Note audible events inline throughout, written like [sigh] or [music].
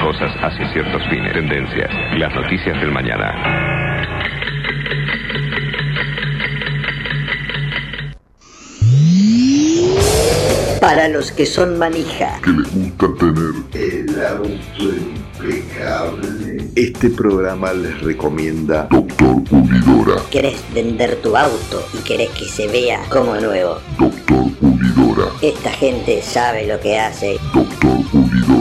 cosas hacia ciertos fines. Tendencias, las noticias del mañana. Para los que son manija. que les gusta tener El auto impecable. Este programa les recomienda Doctor Pulidora. ¿Querés vender tu auto y querés que se vea como nuevo? Doctor Pulidora. Esta gente sabe lo que hace. Doctor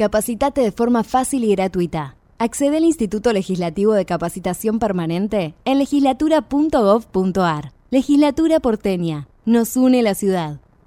Capacitate de forma fácil y gratuita. Accede al Instituto Legislativo de Capacitación Permanente en legislatura.gov.ar. Legislatura porteña. Nos une la ciudad.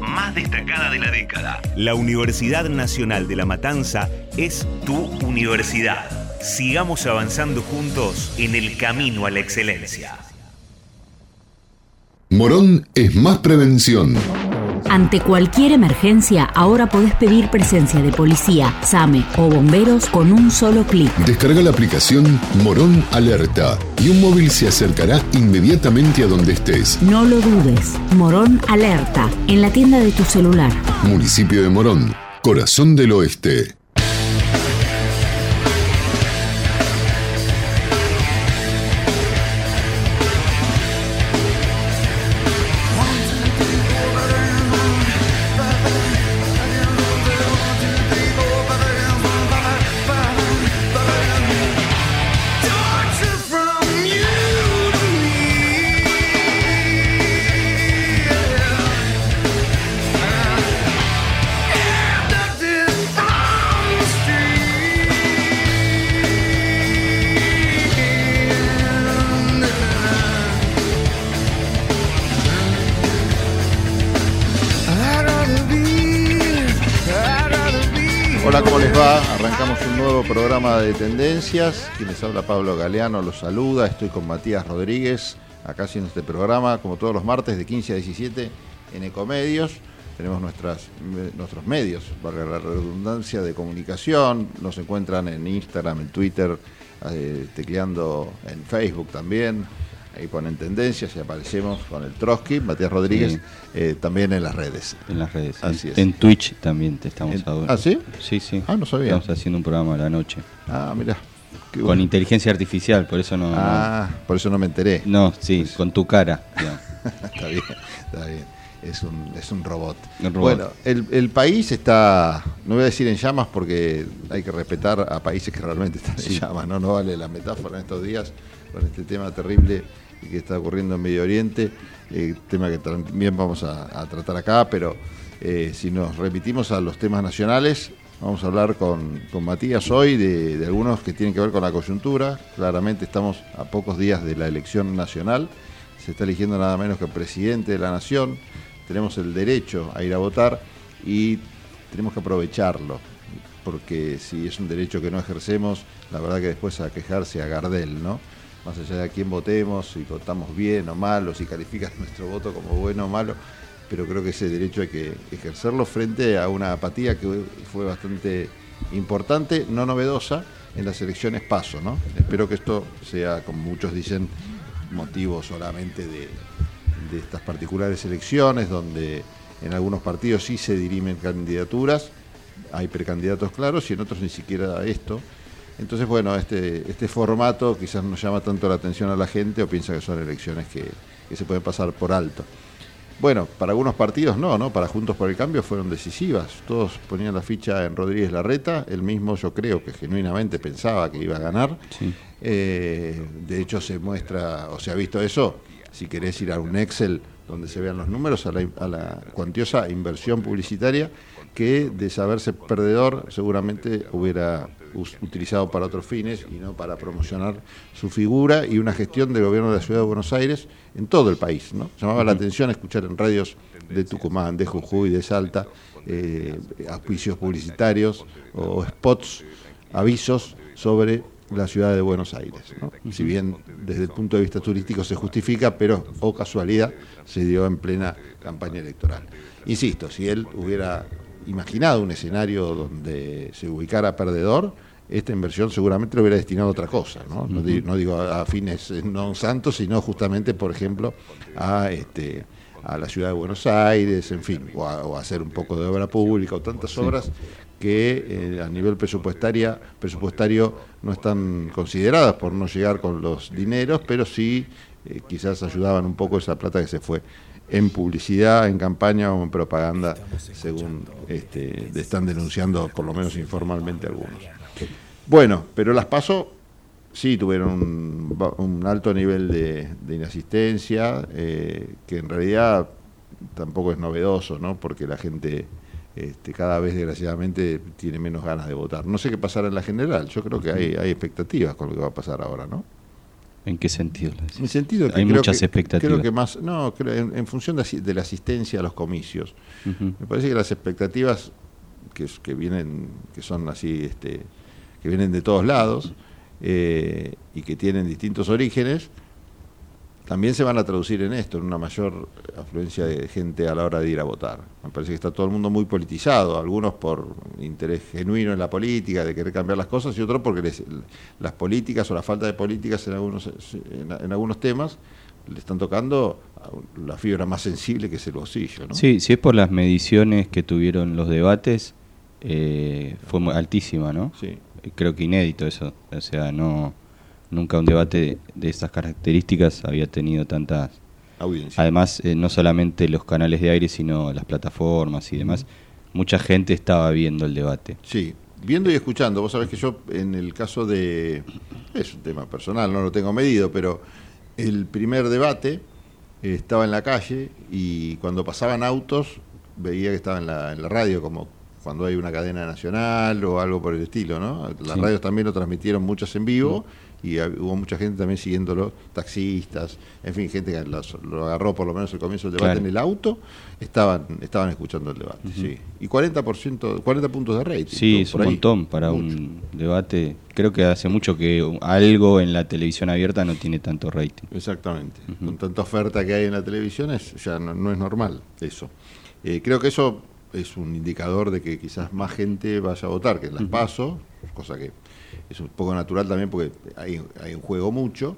más destacada de la década. La Universidad Nacional de La Matanza es tu universidad. Sigamos avanzando juntos en el camino a la excelencia. Morón es más prevención. Ante cualquier emergencia, ahora podés pedir presencia de policía, SAME o bomberos con un solo clic. Descarga la aplicación Morón Alerta y un móvil se acercará inmediatamente a donde estés. No lo dudes. Morón Alerta, en la tienda de tu celular. Municipio de Morón, corazón del oeste. Programa de tendencias. Quien les habla Pablo Galeano los saluda. Estoy con Matías Rodríguez, acá haciendo este programa, como todos los martes, de 15 a 17 en Ecomedios. Tenemos nuestras, nuestros medios, valga la redundancia, de comunicación. Nos encuentran en Instagram, en Twitter, eh, tecleando en Facebook también. Ahí ponen tendencias y aparecemos con el Trotsky, Matías Rodríguez, Sí. eh, también en las redes. En las redes. Así en, es. en Twitch también te estamos ahora. ¿Ah, sí? Sí, sí. Ah, no sabía. Estamos haciendo un programa a la noche. Ah, mira. Con inteligencia artificial, por eso no. Ah, por eso no me enteré. No, sí, con tu cara. [laughs] está bien, está bien. Es un, es un robot. Un robot. Bueno, el, el país está, no voy a decir en llamas porque hay que respetar a países que realmente están en llamas, ¿no? No vale la metáfora en estos días con este tema terrible que está ocurriendo en Medio Oriente, eh, tema que también vamos a, tratar acá, pero eh, si nos remitimos a los temas nacionales, vamos a hablar con, con Matías hoy de algunos que tienen que ver con la coyuntura. Claramente estamos a pocos días de la elección nacional, se está eligiendo nada menos que presidente de la nación, tenemos el derecho a ir a votar y tenemos que aprovecharlo, porque si es un derecho que no ejercemos, la verdad que después a quejarse a Gardel, ¿no? Más allá de a quién votemos, si votamos bien o mal, o si califican [laughs] nuestro voto como bueno o malo, pero creo que ese derecho hay que ejercerlo frente a una apatía que fue bastante importante, no novedosa, en las elecciones paso, ¿no? Espero que esto sea, como muchos dicen, motivo solamente de, de estas particulares elecciones, donde en algunos partidos sí se dirimen candidaturas, hay precandidatos claros y en otros ni siquiera esto. Entonces, bueno, este, este formato quizás no llama tanto la atención a la gente o piensa que son elecciones que, que se pueden pasar por alto. Bueno, para algunos partidos no, ¿no? Para Juntos por el Cambio fueron decisivas. Todos ponían la ficha en Rodríguez Larreta. Él mismo, yo creo que genuinamente pensaba que iba a ganar. Eh, de hecho, se muestra, o se ha visto eso, si querés ir a un Excel donde se vean los números, a la, a la cuantiosa inversión publicitaria que de saberse perdedor seguramente hubiera utilizado para otros fines y no para promocionar su figura y una gestión del gobierno de la ciudad de Buenos Aires en todo el país. ¿no? Llamaba la atención escuchar en radios de Tucumán, de Jujuy, de Salta, eh, auspicios publicitarios o spots, avisos sobre la ciudad de Buenos Aires. ¿no? Si bien desde el punto de vista turístico se justifica, pero, o casualidad, se dio en plena campaña electoral. Insisto, si él hubiera imaginado un escenario donde se ubicara perdedor, esta inversión seguramente lo hubiera destinado a otra cosa, ¿no? No, di- no digo a, fines eh, no santos, sino justamente, por ejemplo, a este a la ciudad de Buenos Aires, en fin, o a, o a hacer un poco de obra pública o tantas obras que eh, a nivel presupuestaria, presupuestario no están consideradas por no llegar con los dineros, pero sí eh, quizás ayudaban un poco esa plata que se fue en publicidad, en campaña o en propaganda, según este, están denunciando, por lo menos informalmente algunos. Bueno, pero las paso sí tuvieron un, alto nivel de, de inasistencia, eh, que en realidad tampoco es novedoso, ¿no? Porque la gente este, cada vez desgraciadamente tiene menos ganas de votar. No sé qué pasará en la general, yo creo que hay, hay expectativas con lo que va a pasar ahora, ¿no? ¿En qué sentido? En sentido que Hay muchas que- expectativas. Creo que más, no, creo en, en función de, la asistencia a los comicios. Me parece que las expectativas que vienen, que son así, este, que vienen de todos lados eh, y que tienen distintos orígenes, también se van a traducir en esto, en una mayor afluencia de gente a la hora de ir a votar. Me parece que está todo el mundo muy politizado, algunos por interés genuino en la política, de querer cambiar las cosas, y otros porque les- las políticas o la falta de políticas en algunos, en, en algunos temas le están tocando la fibra más sensible que es el bolsillo. ¿no? Sí, si es por las mediciones que tuvieron los debates, eh, fue altísima, ¿no? Sí. Creo que inédito eso. O sea, no nunca un debate de, estas características había tenido tantas... Audiencia. Además, eh, no solamente los canales de aire, sino las plataformas y demás. Mucha gente estaba viendo el debate. Sí, viendo y escuchando. Vos sabés que yo, en el caso de. Es un tema personal, no lo tengo medido, pero el primer debate eh, estaba en la calle y cuando pasaban autos veía que estaba en la, en la radio, como cuando hay una cadena nacional o algo por el estilo, ¿no? Las Sí. radios también lo transmitieron muchas en vivo y hubo mucha gente también siguiéndolo, taxistas, en fin, gente que los- lo agarró por lo menos el comienzo del debate Claro. en el auto, estaban, estaban escuchando el debate, sí. Y 40%, 40 puntos de rating. Sí, es un ahí. montón para un debate. Creo que hace mucho que algo en la televisión abierta no tiene tanto rating. Exactamente. Con tanta oferta que hay en la televisión es, ya no, no es normal eso. Eh, creo que eso es un indicador de que quizás más gente vaya a votar que en las PASO, cosa que es un poco natural también porque hay, hay en juego mucho,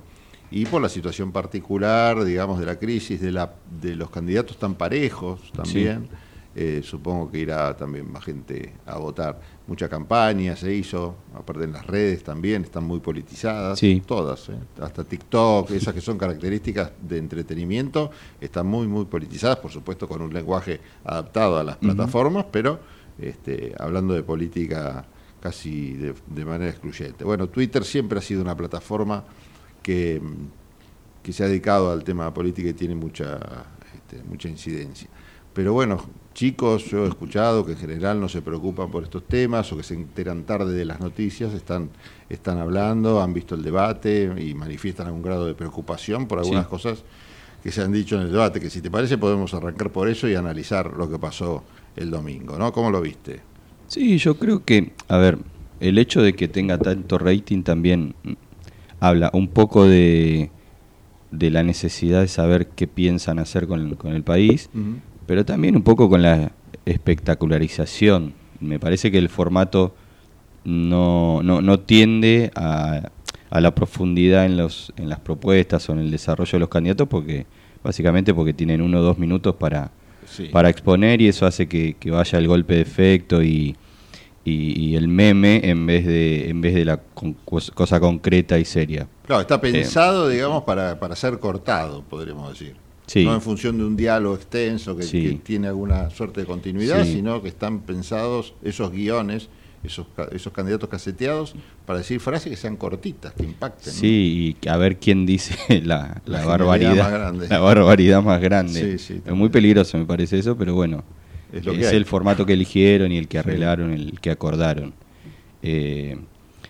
y por la situación particular, digamos, de la crisis, de, la, de los candidatos tan parejos también. eh, supongo que irá también más gente a votar. Mucha campaña se hizo, aparte en las redes también, están muy politizadas, Sí. todas, ¿eh? hasta TikTok, esas que son características de entretenimiento, están muy, muy politizadas, por supuesto con un lenguaje adaptado a las plataformas, pero este, hablando de política casi de, de manera excluyente. Bueno, Twitter siempre ha sido una plataforma que, que se ha dedicado al tema política y tiene mucha, este, mucha incidencia. Pero bueno, chicos, yo he escuchado que en general no se preocupan por estos temas o que se enteran tarde de las noticias, están, están hablando, han visto el debate y manifiestan algún grado de preocupación por algunas Sí. cosas que se han dicho en el debate, que si te parece podemos arrancar por eso y analizar lo que pasó el domingo, ¿no? ¿Cómo lo viste? Sí, yo creo que, a ver, el hecho de que tenga tanto rating también mm, habla un poco de, de la necesidad de saber qué piensan hacer con, con el país, pero también un poco con la espectacularización. Me parece que el formato no, no, no tiende a, a la profundidad en, los, en las propuestas o en el desarrollo de los candidatos porque básicamente porque tienen uno o dos minutos para, para exponer y eso hace que, que vaya el golpe de efecto y, y, el meme en vez de en vez de la cosa concreta y seria. Claro, está pensado, digamos, para, para ser cortado, podríamos decir. No en función de un diálogo extenso que, tiene alguna suerte de continuidad, sino que están pensados esos guiones, esos, esos candidatos caseteados, para decir frases que sean cortitas, que impacten. Sí, y a ver quién dice [laughs] la, barbaridad, más grande. la barbaridad más grande. es muy peligroso, me parece eso, pero bueno es, el formato que eligieron y el que arreglaron, el que acordaron. Eh,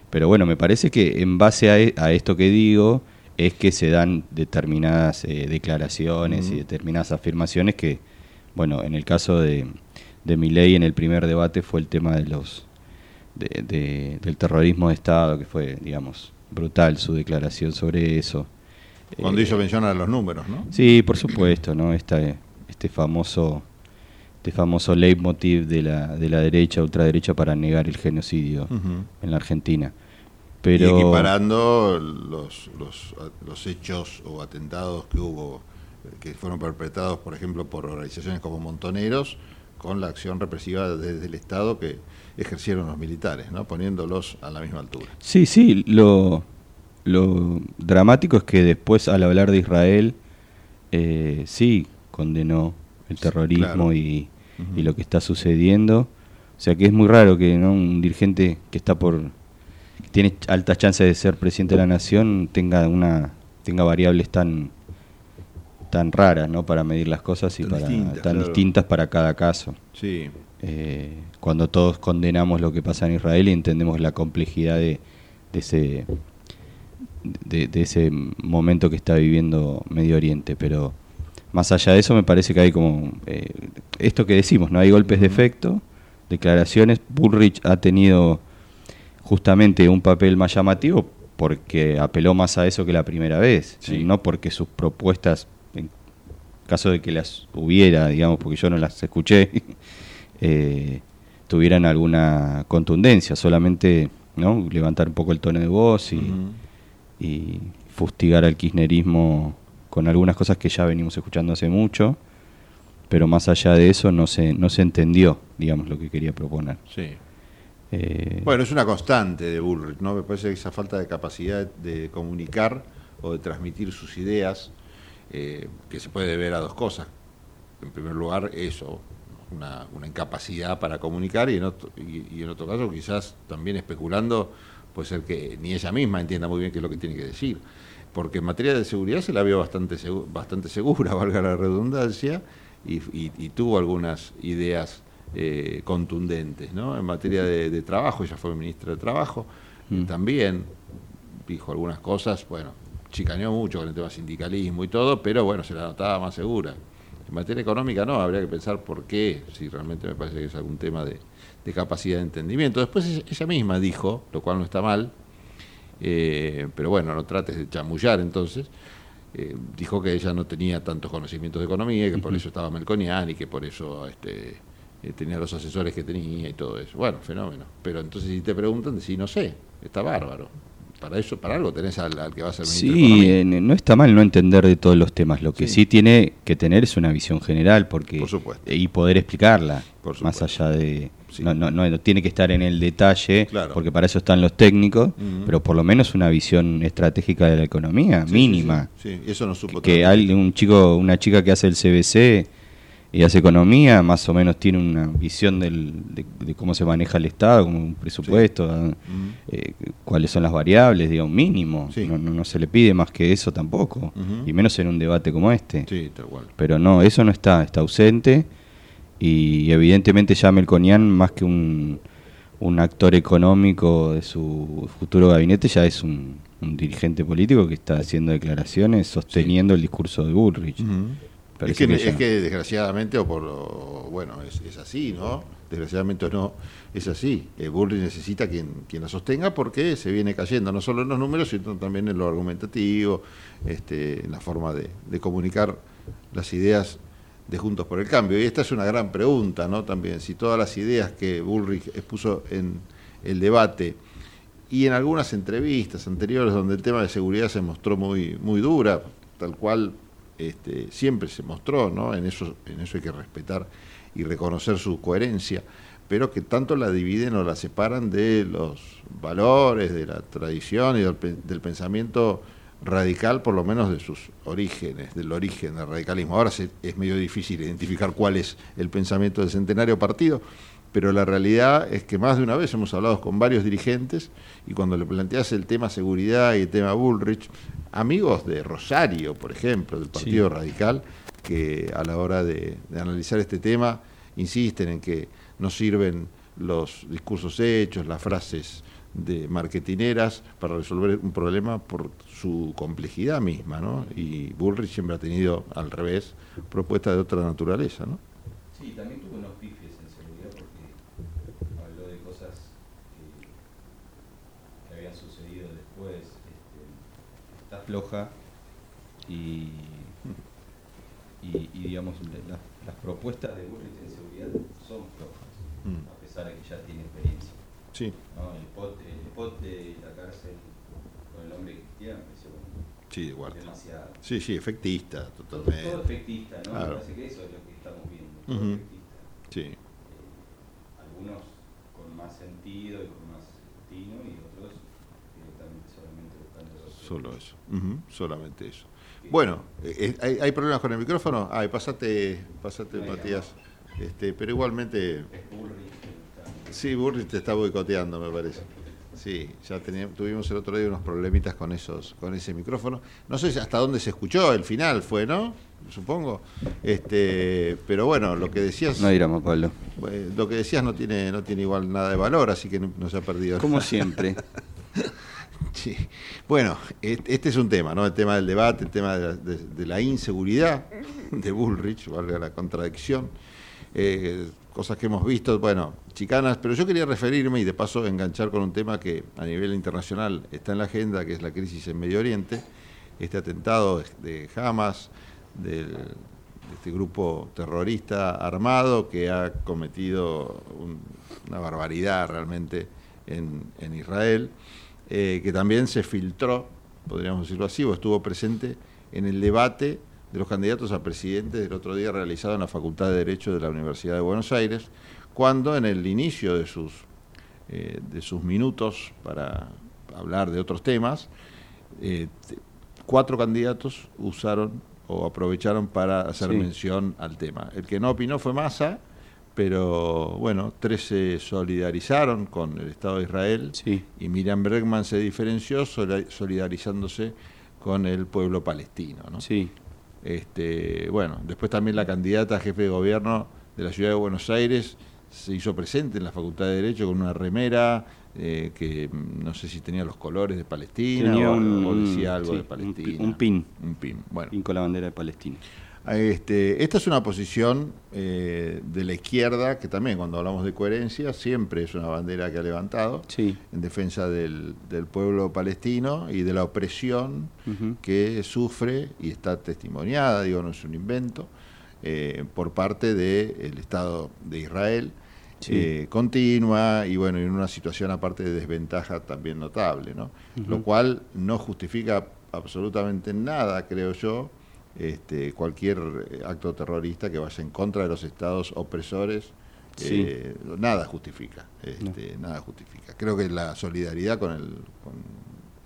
pero bueno, me parece que en base a, e, esto que digo es que se dan determinadas eh, declaraciones y determinadas afirmaciones que, bueno, en el caso de, de ley en el primer debate fue el tema de los del terrorismo de Estado, que fue, digamos, brutal su declaración sobre eso. Cuando hizo mención a los números, ¿no? Sí, por supuesto, ¿no? Esta, este famoso este famoso leitmotiv de la, de la derecha, ultraderecha, para negar el genocidio en la Argentina. Pero... Y equiparando los, los, los, hechos o atentados que hubo, que fueron perpetrados, por ejemplo, por organizaciones como Montoneros, con la acción represiva desde el Estado que ejercieron los militares, ¿no? poniéndolos a la misma altura. Sí, sí, lo, lo dramático es que después al hablar de Israel, eh, sí condenó el terrorismo y, lo que está sucediendo. O sea que es muy raro que ¿no? un dirigente que está por tiene altas chances de ser presidente de la nación tenga una tenga variables tan tan raras no para medir las cosas y tan para distintas, tan distintas para cada caso sí. Eh, cuando todos condenamos lo que pasa en Israel y entendemos la complejidad de, de ese de, de, ese momento que está viviendo Medio Oriente. Pero más allá de eso, me parece que hay como eh, esto que decimos, no hay golpes de efecto, declaraciones. Bullrich ha tenido justamente un papel más llamativo porque apeló más a eso que la primera vez, no porque sus propuestas, en caso de que las hubiera, digamos, porque yo no las escuché, [laughs] eh, tuvieran alguna contundencia, solamente no levantar un poco el tono de voz y, y fustigar al kirchnerismo con algunas cosas que ya venimos escuchando hace mucho, pero más allá de eso no se, no se entendió, digamos, lo que quería proponer. Sí. Eh, bueno, es una constante de Bullrich, ¿no? Me parece que esa falta de capacidad de comunicar o de transmitir sus ideas, eh, que se puede ver a dos cosas. En primer lugar, eso, una, una incapacidad para comunicar y en, otro, y en otro caso quizás también especulando puede ser que ni ella misma entienda muy bien qué es lo que tiene que decir porque en materia de seguridad se la vio bastante, bastante segura, [laughs] valga la redundancia, y, tuvo algunas ideas eh, contundentes. ¿no? En materia de, trabajo, ella fue ministra de Trabajo, mm. también dijo algunas cosas, bueno, chicaneó mucho con el tema sindicalismo y todo, pero bueno, se la notaba más segura. En materia económica no, habría que pensar por qué, si realmente me parece que es algún tema de, de capacidad de entendimiento. Después ella misma dijo, lo cual no está mal, eh, pero bueno, no trates de chamullar entonces. Eh, dijo que ella no tenía tantos conocimientos de economía, que por eso estaba Melconian y que por eso este, eh, tenía los asesores que tenía y todo eso. Bueno, fenómeno. Pero entonces si te preguntan, si no sé, está bárbaro. Para eso, para algo tenés al, que va a ser ministro Sí, no está mal no entender de todos los temas. Lo que sí. tiene que tener es una visión general porque y poder explicarla, más allá de no, no, no, tiene que estar en el detalle, porque para eso están los técnicos, pero por lo menos una visión estratégica de la economía, mínima. Sí, eso no supo que hay un chico, una chica que hace el CBC y hace economía, más o menos tiene una visión del, de, cómo se maneja el Estado, como un presupuesto, eh, cuáles son las variables, digo, un mínimo. No, no, se le pide más que eso tampoco, y menos en un debate como este. Pero no, eso no está, está ausente y evidentemente ya Melconian, más que un, un actor económico de su futuro gabinete, ya es un, dirigente político que está haciendo declaraciones sosteniendo el discurso de Bullrich. Es, que, es, que, desgraciadamente, o por bueno, es, así, ¿no? Desgraciadamente o no, es así. Eh, Bullrich necesita quien, quien la sostenga porque se viene cayendo, no solo en los números, sino también en lo argumentativo, este, en la forma de, de comunicar las ideas de Juntos por el Cambio. Y esta es una gran pregunta, ¿no? También, si todas las ideas que Bullrich expuso en, el debate y en algunas entrevistas anteriores donde el tema de seguridad se mostró muy, muy dura, tal cual este, siempre se mostró, ¿no? En eso, en eso hay que respetar y reconocer su coherencia, pero que tanto la dividen o la separan de los valores, de la tradición y del, pensamiento radical, por lo menos de sus orígenes, del origen del radicalismo. Ahora es medio difícil identificar cuál es el pensamiento del centenario partido, pero la realidad es que más de una vez hemos hablado con varios dirigentes y cuando le planteas el tema seguridad y el tema Bullrich, amigos de Rosario, por ejemplo, del Partido Radical, que a la hora de, analizar este tema insisten en que no sirven los discursos hechos, las frases de marketineras para resolver un problema por su complejidad misma, ¿no? Y Bullrich siempre ha tenido, al revés, propuestas de otra naturaleza, ¿no? Sí, también tuvo unos pifes en seguridad porque habló de cosas que, habían sucedido después. Este, está floja y y, digamos, las propuestas de Bullrich en seguridad son flojas, mm. a pesar de que ya tiene experiencia. Sí. El, pote, el pote, la cárcel con el hombre cristiano, sí, igual. demasiado. Sí, sí, efectista, totalmente. Todo, efectista, ¿no? Me parece que eso es lo que estamos viendo, todo efectista. Sí. Eh, algunos con más sentido y con más destino y otros. Solo eso, solamente eso. Bueno, eh, eh, ¿hay, problemas con el micrófono? Ay, pasate, pasate Matías. Este, pero igualmente... Sí, Burri te está boicoteando, me parece. Sí, ya teníamos, tuvimos el otro día unos problemitas con esos, con ese micrófono. No sé hasta dónde se escuchó, el final fue, ¿no? Supongo. Este, pero bueno, lo que decías. No iramos, Pablo. Lo que decías no tiene, no tiene igual nada de valor, así que no, no se ha perdido. Como siempre. [laughs] [laughs] Sí. Bueno, este es un tema, ¿no? El tema del debate, el tema de la, inseguridad de Bullrich, valga la contradicción. Eh, cosas que hemos visto, bueno, chicanas, pero yo quería referirme y de paso enganchar con un tema que a nivel internacional está en la agenda, que es la crisis en Medio Oriente, este atentado de Hamas, de este grupo terrorista armado que ha cometido una barbaridad realmente en, en Israel. Eh, que también se filtró, podríamos decirlo así, o estuvo presente en el debate de los candidatos a presidente del otro día realizado en la Facultad de Derecho de la Universidad de Buenos Aires, cuando en el inicio de sus, eh, de sus minutos para hablar de otros temas, eh, cuatro candidatos usaron o aprovecharon para hacer mención al tema. El que no opinó fue Massa, pero bueno, tres se solidarizaron con el Estado de Israel y Miriam Bregman se diferenció solidarizándose con el pueblo palestino. ¿no? Sí. Este, bueno, después también la candidata a jefe de gobierno de la ciudad de Buenos Aires se hizo presente en la Facultad de Derecho con una remera eh, que no sé si tenía los colores de Palestina o, decía algo de Palestina. Un, pin. Un pin, bueno. Pin con la bandera de Palestina. Este, esta es una posición eh, de la izquierda que también cuando hablamos de coherencia siempre es una bandera que ha levantado en defensa del, pueblo palestino y de la opresión que sufre y está testimoniada, digo, no es un invento, eh, por parte del Estado de Israel. Eh, continua y bueno, en una situación aparte de desventaja también notable, ¿no? Lo cual no justifica absolutamente nada, creo yo, este, cualquier eh, acto terrorista que vaya en contra de los estados opresores, eh, nada justifica, este, nada justifica. Creo que la solidaridad con el, con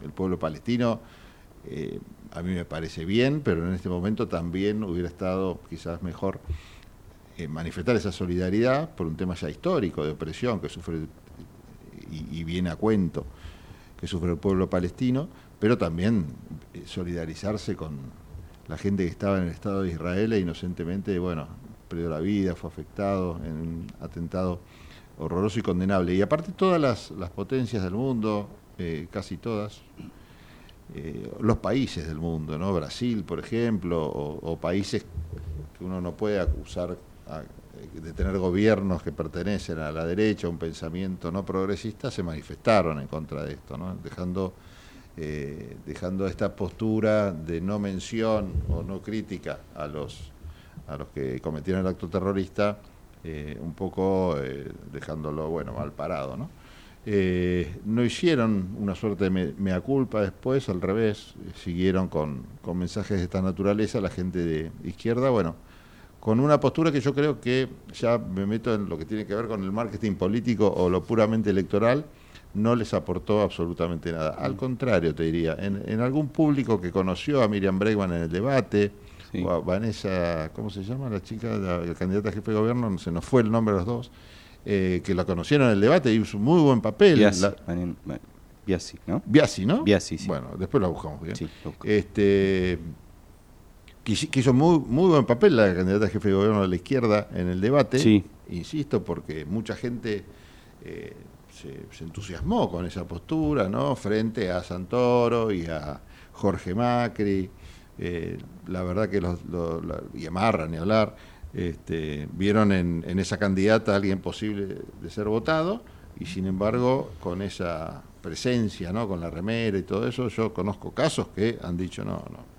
el pueblo palestino eh, a mí me parece bien, pero en este momento también hubiera estado quizás mejor manifestar esa solidaridad por un tema ya histórico de opresión que sufre y, y viene a cuento que sufre el pueblo palestino, pero también solidarizarse con la gente que estaba en el Estado de Israel e inocentemente, bueno, perdió la vida, fue afectado en un atentado horroroso y condenable. Y aparte todas las, potencias del mundo, eh, casi todas, eh, los países del mundo, ¿no? Brasil, por ejemplo, o, países que uno no puede acusar de tener gobiernos que pertenecen a la derecha, un pensamiento no progresista, se manifestaron en contra de esto, ¿no? dejando eh, dejando esta postura de no mención o no crítica a los, a los que cometieron el acto terrorista, eh, un poco eh, dejándolo bueno mal parado. ¿no? Eh, no hicieron una suerte de me- mea culpa después, al revés, siguieron con, con mensajes de esta naturaleza la gente de izquierda, bueno, con una postura que yo creo que ya me meto en lo que tiene que ver con el marketing político o lo puramente electoral, no les aportó absolutamente nada. Al contrario, te diría, en, en algún público que conoció a Miriam Bregman en el debate, o a Vanessa, ¿cómo se llama la chica, la, la candidata a jefe de gobierno? No se nos fue el nombre de los dos, eh, que la conocieron en el debate y hizo un muy buen papel. Biasi, La- Ma- Biasi, ¿no? Biasi, ¿no? Biasi, sí. Bueno, después la buscamos bien. Sí. Este, que, hizo- que hizo muy, muy buen papel la candidata a jefe de gobierno de la izquierda en el debate. Sí. Insisto, porque mucha gente eh, se, se entusiasmó con esa postura, ¿no? Frente a Santoro y a Jorge Macri. Eh, la verdad que los, los- y a Marra, ni hablar, este, vieron en, en esa candidata a alguien posible de ser votado y sin embargo con esa presencia, ¿no? con la remera y todo eso, yo conozco casos que han dicho no, no,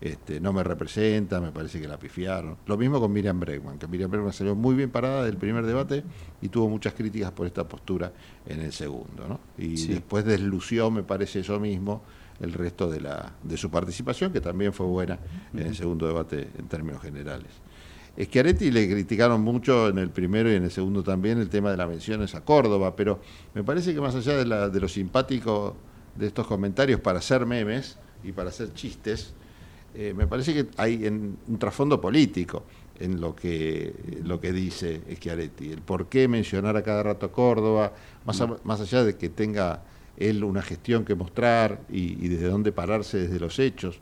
este, no me representa, me parece que la pifiaron. Lo mismo con Miriam Bregman, que Miriam Bregman salió muy bien parada del primer debate y tuvo muchas críticas por esta postura en el segundo. ¿no? Y Sí. después deslució, me parece eso mismo, el resto de, la, de su participación, que también fue buena en el segundo debate en términos generales. Schiaretti le criticaron mucho en el primero y en el segundo también el tema de las menciones a Córdoba, pero me parece que más allá de, la- de lo simpático de estos comentarios para hacer memes y para hacer chistes, eh, me parece que hay en- un trasfondo político en lo que, lo que dice Schiaretti, el por qué mencionar a cada rato a Córdoba, más, a- más allá de que tenga él una gestión que mostrar y, y desde dónde pararse desde los hechos,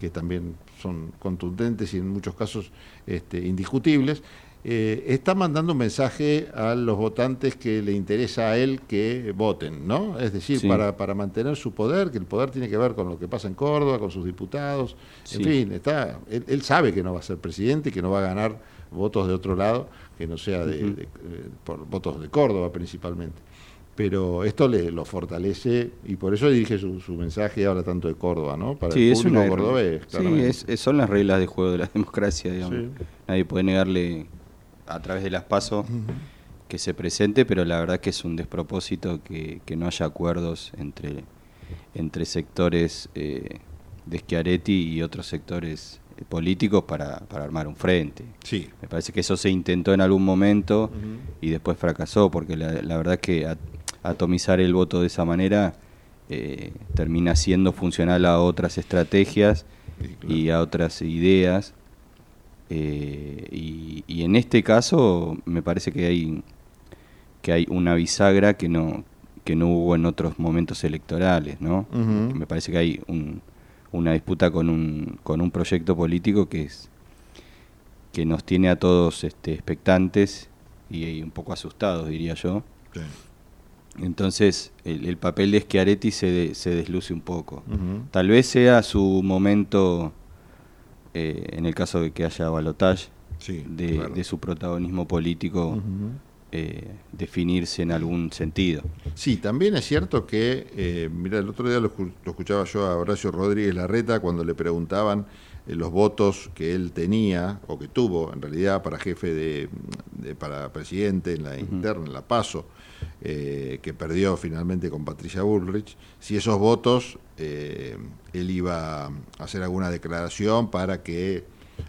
que también son contundentes y en muchos casos este, indiscutibles, eh, está mandando un mensaje a los votantes que le interesa a él que voten, ¿no? Es decir, Sí. para, para mantener su poder, que el poder tiene que ver con lo que pasa en Córdoba, con sus diputados, en fin, está, él, él sabe que no va a ser presidente y que no va a ganar votos de otro lado, que no sea de, eh, por votos de Córdoba principalmente. Pero esto le lo fortalece y por eso dirige su, su mensaje y habla tanto de Córdoba, ¿no? Para Sí, el es público una- cordobés, sí, es- es- son las reglas de juego de la [laughs] democracia, digamos. Nadie puede negarle a través de las pasos que se presente, pero la verdad que es un despropósito que, que no haya acuerdos entre, entre sectores eh, de Schiaretti y otros sectores eh, políticos para, para armar un frente. Sí. Me parece que eso se intentó en algún momento y después fracasó, porque la, la verdad que at- atomizar el voto de esa manera eh, termina siendo funcional a otras estrategias Sí, claro. y a otras ideas. Eh, y, y en este caso me parece que hay que hay una bisagra que no que no hubo en otros momentos electorales, ¿no? Me parece que hay un- una disputa con un con un proyecto político que es que nos tiene a todos este, expectantes y, y un poco asustados, diría yo. Sí. Entonces, el, el papel de Schiaretti se, de- se desluce un poco. Tal vez sea su momento, eh, en el caso de que haya balotage, Sí, de, claro. de su protagonismo político eh, definirse en algún sentido. Sí, también es cierto que, eh, mira, el otro día lo, lo escuchaba yo a Horacio Rodríguez Larreta cuando le preguntaban los votos que él tenía o que tuvo en realidad para jefe de, de- para presidente en la interna, en la PASO, eh, que perdió finalmente con Patricia Bullrich, si esos votos eh, él iba a hacer alguna declaración para que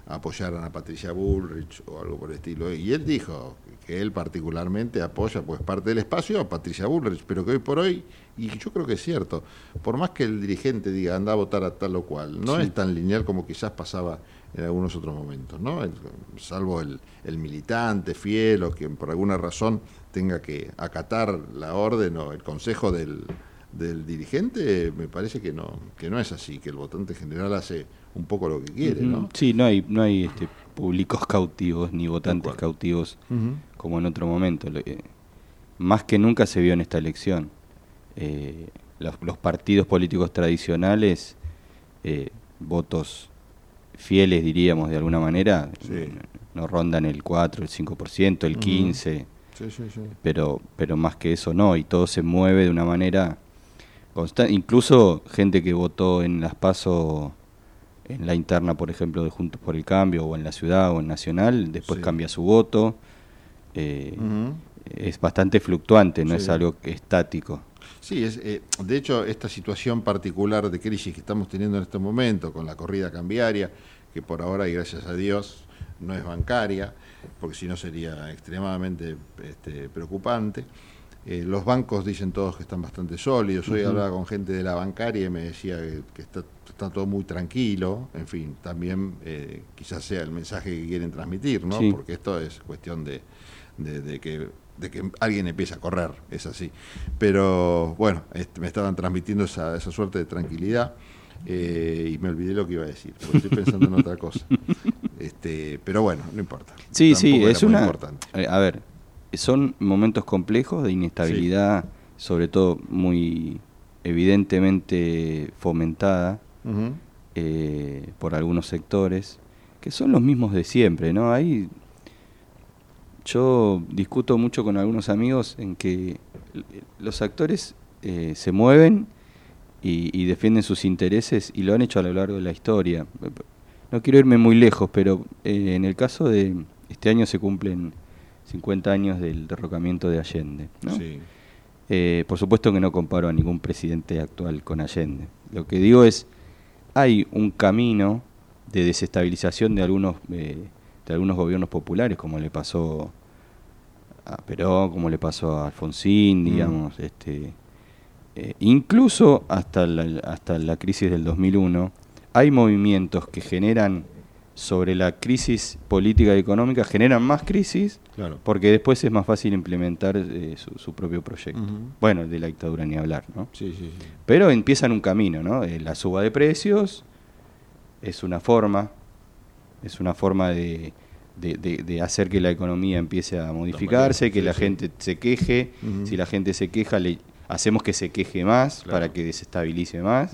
apoyaran a Patricia Bullrich o algo por el estilo. Y él dijo que él particularmente apoya pues parte del espacio a Patricia Bullrich, pero que hoy por hoy, y yo creo que es cierto, por más que el dirigente diga anda a votar a tal o cual, no Sí. es tan lineal como quizás pasaba en algunos otros momentos, ¿no? El- salvo el, el militante fiel o quien por alguna razón tenga que acatar la orden o el consejo del, del dirigente, me parece que no, que no es así, que el votante en general hace un poco lo que quiere. ¿no? Sí, no hay, no hay este, públicos [laughs] cautivos ni votantes cautivos como en otro momento. Más que nunca se vio en esta elección. Eh, los, los partidos políticos tradicionales, eh, votos fieles, diríamos de alguna manera, Sí. no rondan el 4, el 5%, el Ujú. 15%, Sí, sí, sí. pero, pero más que eso no, y todo se mueve de una manera constante. Incluso gente que votó en las PASO en la interna, por ejemplo, de Juntos por el Cambio, o en la ciudad, o en Nacional, después Sí. cambia su voto. Eh, es bastante fluctuante, no Sí. es algo estático. Sí, es, eh, de hecho, esta situación particular de crisis que estamos teniendo en este momento, con la corrida cambiaria, que por ahora, y gracias a Dios, no es bancaria, porque si no sería extremadamente este, preocupante. Eh, los bancos dicen todos que están bastante sólidos. Hoy hablaba con gente de la bancaria y me decía que, que está, está todo muy tranquilo. En fin, también eh, quizás sea el mensaje que quieren transmitir, ¿no? Sí. Porque esto es cuestión de, de- de que, de que alguien empiece a correr, es así. Pero bueno, este, me estaban transmitiendo esa, esa suerte de tranquilidad eh, y me olvidé lo que iba a decir, porque estoy pensando en otra cosa. [laughs] Este, pero bueno, no importa. Sí, sí, Tampoco era es una... importante. eh, A ver, son momentos complejos de inestabilidad, sobre todo muy evidentemente fomentada Eh, por algunos sectores, que son los mismos de siempre, ¿no? Hay... Yo discuto mucho con algunos amigos en que los actores eh, se mueven y, y defienden sus intereses y lo han hecho a lo largo de la historia. No quiero irme muy lejos, pero eh, en el caso de este año se cumplen 50 años del derrocamiento de Allende. ¿no? Sí. Eh, por supuesto que no comparo a ningún presidente actual con Allende. Lo que digo es, hay un camino de desestabilización de algunos, eh, de algunos gobiernos populares, como le pasó a Perón, como le pasó a Alfonsín, Mm. digamos, este, eh, incluso hasta la, hasta la crisis del 2001, hay movimientos que generan sobre la crisis política y económica, generan más crisis, Claro. porque después es más fácil implementar eh, su, su propio proyecto. Bueno, de la dictadura ni hablar, ¿no? Sí, sí, sí. Pero empiezan un camino, ¿no? Eh, la suba de precios es una forma, es una forma de, de- de- de hacer que la economía empiece a modificarse, que la gente se queje. Si la gente se queja, le hacemos que se queje más Claro. para que desestabilice más.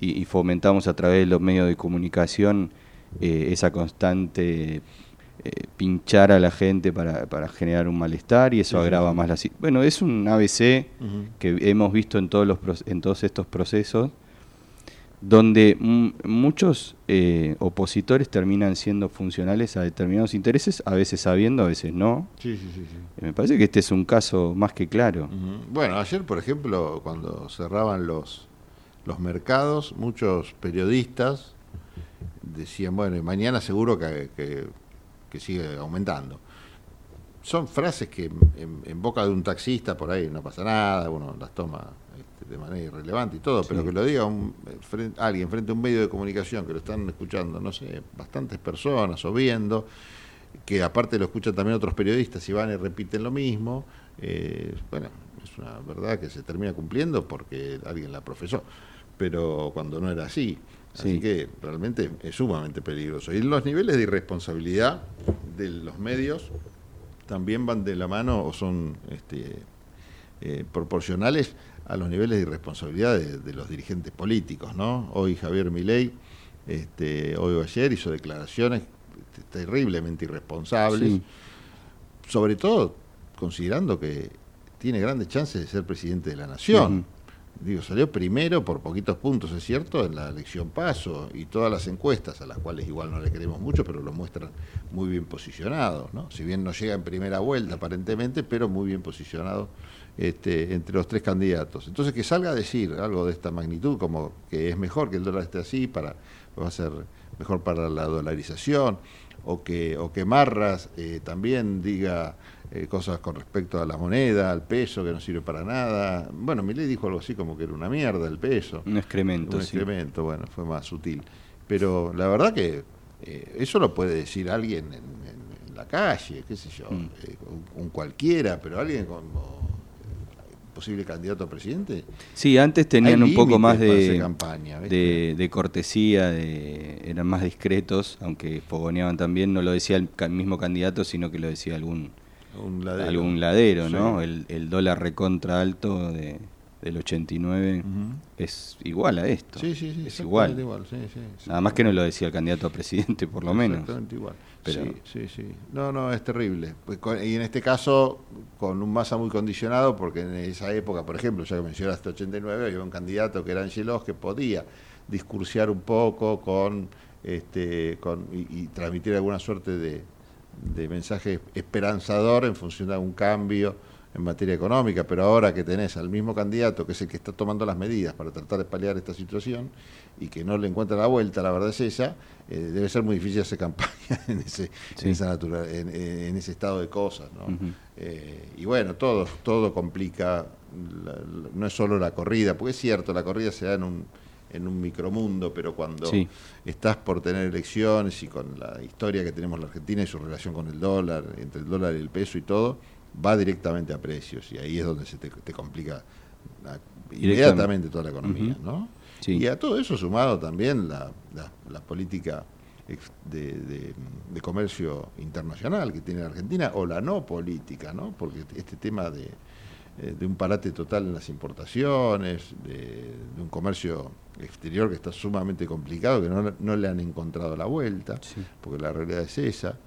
Y fomentamos a través de los medios de comunicación eh, esa constante eh, pinchar a la gente para, para generar un malestar y eso Sí, agrava sí. más la situación. Bueno, es un ABC que hemos visto en todos, los, en todos estos procesos, donde muchos eh, opositores terminan siendo funcionales a determinados intereses, a veces sabiendo, a veces no. Sí, sí, sí, sí. Eh, Me parece que este es un caso más que claro. Bueno, ayer, por ejemplo, cuando cerraban los, los mercados, muchos periodistas decían, bueno, y mañana seguro que, que- que sigue aumentando. Son frases que en, en boca de un taxista por ahí no pasa nada, uno las toma este, de manera irrelevante y todo, pero que lo diga un, fren- alguien frente a un medio de comunicación que lo están escuchando, no sé, bastantes personas o viendo, que aparte lo escuchan también otros periodistas y van y repiten lo mismo, eh, bueno, es una verdad que se termina cumpliendo porque alguien la profesó, pero cuando no era así. Así Sí. que realmente es sumamente peligroso. Y los niveles de irresponsabilidad de los medios también van de la mano o son este, eh, proporcionales a los niveles de irresponsabilidad de, de los dirigentes políticos, ¿no? Hoy Javier Milei, este, hoy o ayer hizo declaraciones este, terriblemente irresponsables, Sí. sobre todo considerando que tiene grandes chances de ser presidente de la nación. Digo, salió primero por poquitos puntos, es cierto, en la elección paso y todas las encuestas, a las cuales igual no le queremos mucho, pero lo muestran muy bien posicionado, ¿no? Si bien no llega en primera vuelta aparentemente, pero muy bien posicionado este, entre los tres candidatos. Entonces que salga a decir algo de esta magnitud, como que es mejor que el dólar esté así, para va a ser mejor para la dolarización, o que, o que Marras eh, también diga eh, cosas con respecto a la moneda, al peso, que no sirve para nada. Bueno, Milei dijo algo así como que era una mierda el peso. Un excremento, Un sí. excremento, bueno, fue más sutil. Pero la verdad que eh, eso lo puede decir alguien en, en- en la calle, qué sé yo, Mm. eh, un, un cualquiera, pero alguien como eh, posible candidato a presidente. Sí, antes tenían un poco más de, campaña, de, de cortesía, de, eran más discretos, aunque fogoneaban también, no lo decía el mismo candidato, sino que lo decía algún Un ladero. algún ladero, ¿no? El, el dólar recontra alto de, del 89 Ujú. es igual a esto. Sí, sí, sí. es exactamente igual. sí, sí, sí. Nada más que no lo decía el candidato a presidente, por lo menos. Exactamente igual. Pero- Sí, sí, sí. No, no, es terrible. Pues con- y en este caso, con un masa muy condicionado, porque en esa época, por ejemplo, ya que mencionaste 89, había un candidato que era Angelos que podía discursear un poco con, este, con y, y transmitir alguna suerte de, de mensaje esperanzador en función de algún cambio en materia económica, pero ahora que tenés al mismo candidato, que es el que está tomando las medidas para tratar de paliar esta situación, y que no le encuentra la vuelta, la verdad es esa, eh, debe ser muy difícil hacer campaña [laughs] en ese, en, esa natural, en, ese estado de cosas. ¿no? Eh, y bueno, todo, todo complica, no es solo la corrida, porque es cierto, la corrida se da en un, en un micromundo, pero cuando estás por tener elecciones y con la historia que tenemos la Argentina y su relación con el dólar, entre el dólar y el peso y todo, va directamente a precios y ahí es donde se te, complica inmediatamente toda la economía, ¿no? Y a todo eso sumado también la, la, política de, de, comercio internacional que tiene la Argentina o la no política, ¿no? Porque este tema de, eh, de un parate total en las importaciones, de, un comercio exterior que está sumamente complicado, que no, no le han encontrado la vuelta, porque la realidad es esa.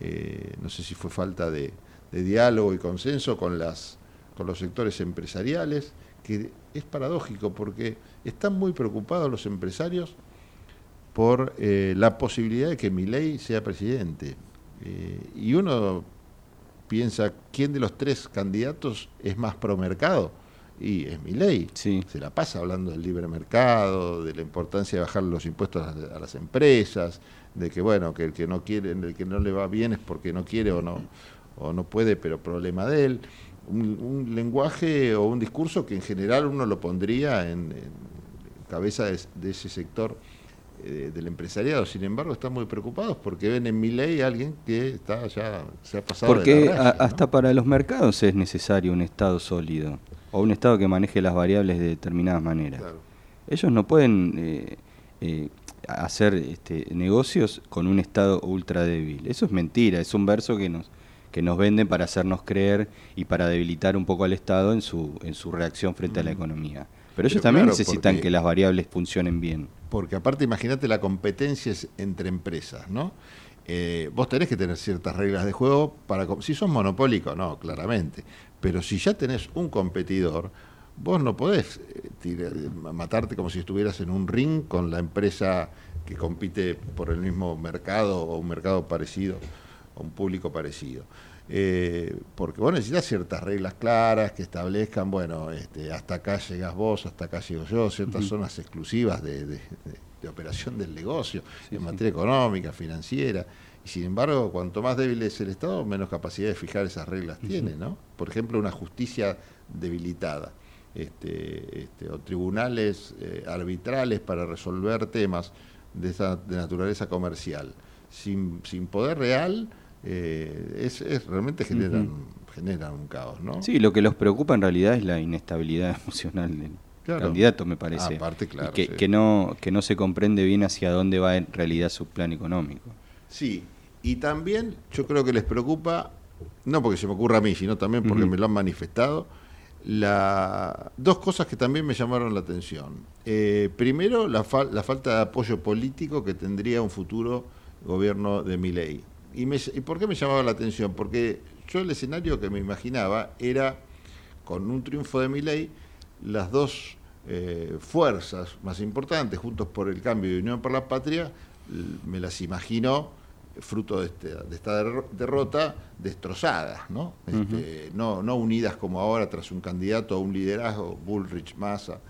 Eh, no sé si fue falta de, de diálogo y consenso con, las, con los sectores empresariales, que es paradójico porque están muy preocupados los empresarios por eh, la posibilidad de que Milei sea presidente. Eh, y uno piensa, ¿quién de los tres candidatos es más pro mercado? Y es Milei. Sí. Se la pasa hablando del libre mercado, de la importancia de bajar los impuestos a, las empresas, de que bueno, que el que no quiere, el que no le va bien es porque no quiere o no o no puede, pero problema de él. Un, lenguaje o un discurso que en general uno lo pondría en, cabeza de, ese sector eh, del empresariado. Sin embargo, están muy preocupados porque ven en mi ley a alguien que está ya se ha pasado. Porque hasta para los mercados es necesario un Estado sólido o un Estado que maneje las variables de determinadas maneras. Ellos no pueden eh, eh, hacer este, negocios con un Estado ultra débil. Eso es mentira, es un verso que nos que nos venden para hacernos creer y para debilitar un poco al Estado en su, en su reacción frente a la economía. Pero ellos también necesitan que las variables funcionen bien. Porque aparte, imagínate la competencia entre empresas, ¿no? Eh, vos tenés que tener ciertas reglas de juego para... Si sos monopólico, no, claramente. Pero si ya tenés un competidor, vos no podés eh, matarte como si estuvieras en un ring con la empresa que compite por el mismo mercado o un mercado parecido un público parecido. Eh, porque vos necesitas ciertas reglas claras que establezcan, bueno, este, hasta acá llegas vos, hasta acá llego yo, ciertas zonas exclusivas de, operación del negocio, en materia económica, financiera. Y sin embargo, cuanto más débil es el Estado, menos capacidad de fijar esas reglas tiene, ¿no? Por ejemplo, una justicia debilitada. Este, este, o tribunales eh, arbitrales para resolver temas de, esa, de naturaleza comercial. Sin, sin poder real, eh, es, realmente generan, generan un caos, ¿no? Sí, lo que los preocupa en realidad es la inestabilidad [laughs] emocional del candidato, me parece. Aparte, claro. que, que, no, que no se comprende bien hacia dónde va en realidad su plan económico. Sí, y también yo creo que les preocupa, no porque se me ocurra a mí, sino también porque me lo han manifestado, la, dos cosas que también me llamaron la atención. Eh, primero, la, la falta de apoyo político que tendría un futuro gobierno de Miley. ¿Y, por qué me llamaba la atención? Porque yo el escenario que me imaginaba era, con un triunfo de mi ley, las dos eh, fuerzas más importantes, Juntos por el Cambio y Unión por la Patria, me las imagino fruto de, este, esta derrota destrozadas, ¿no? Este, ¿no? no unidas como ahora tras un candidato a un liderazgo, Bullrich, Massa,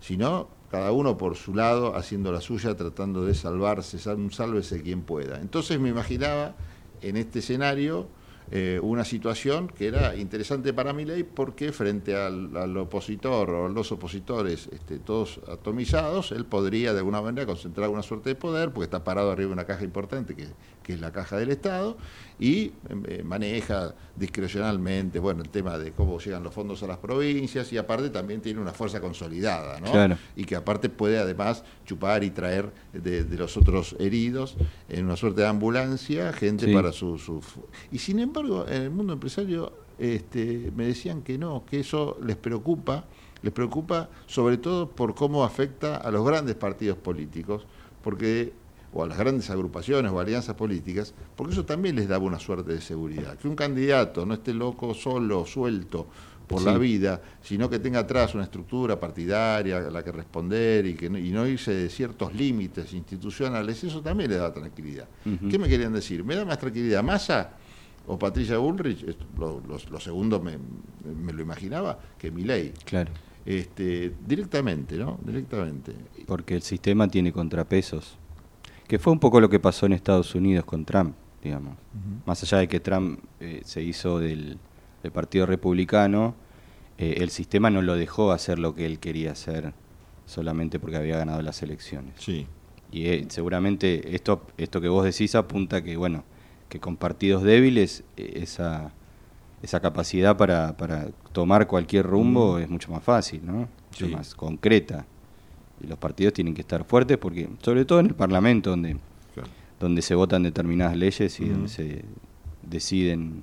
sino cada uno por su lado, haciendo la suya, tratando de salvarse, sálvese quien pueda. Entonces me imaginaba en este escenario eh, una situación que era interesante para mi ley porque frente al, opositor o a los opositores este, todos atomizados, él podría de alguna manera concentrar una suerte de poder porque está parado arriba de una caja importante que, que es la caja del Estado y eh, maneja discrecionalmente bueno el tema de cómo llegan los fondos a las provincias y aparte también tiene una fuerza consolidada ¿no? y que aparte puede además chupar y traer de, los otros heridos en una suerte de ambulancia gente para su, su, y sin embargo en el mundo empresario este, me decían que no que eso les preocupa les preocupa sobre todo por cómo afecta a los grandes partidos políticos porque o a las grandes agrupaciones o alianzas políticas, porque eso también les daba una suerte de seguridad. Que un candidato no esté loco, solo, suelto, por Sí. la vida, sino que tenga atrás una estructura partidaria a la que responder y, que no, y no irse de ciertos límites institucionales, eso también le da tranquilidad. ¿Qué me querían decir? ¿Me da más tranquilidad Massa o Patricia Bullrich? Lo, lo- lo segundo me, me lo imaginaba, que Milei. Claro. Este, directamente, ¿no? Directamente. Porque el sistema tiene contrapesos. Que fue un poco lo que pasó en Estados Unidos con Trump, digamos. Más allá de que Trump eh, se hizo del, del Partido Republicano, eh, el sistema no lo dejó hacer lo que él quería hacer solamente porque había ganado las elecciones. Sí. Y eh, seguramente esto, esto que vos decís apunta que, bueno, que con partidos débiles eh, esa, esa capacidad para, para tomar cualquier rumbo es mucho más fácil, ¿no? Mucho Sí. más concreta. Y los partidos tienen que estar fuertes porque, sobre todo en el Parlamento, donde, Claro. donde se votan determinadas leyes y donde se deciden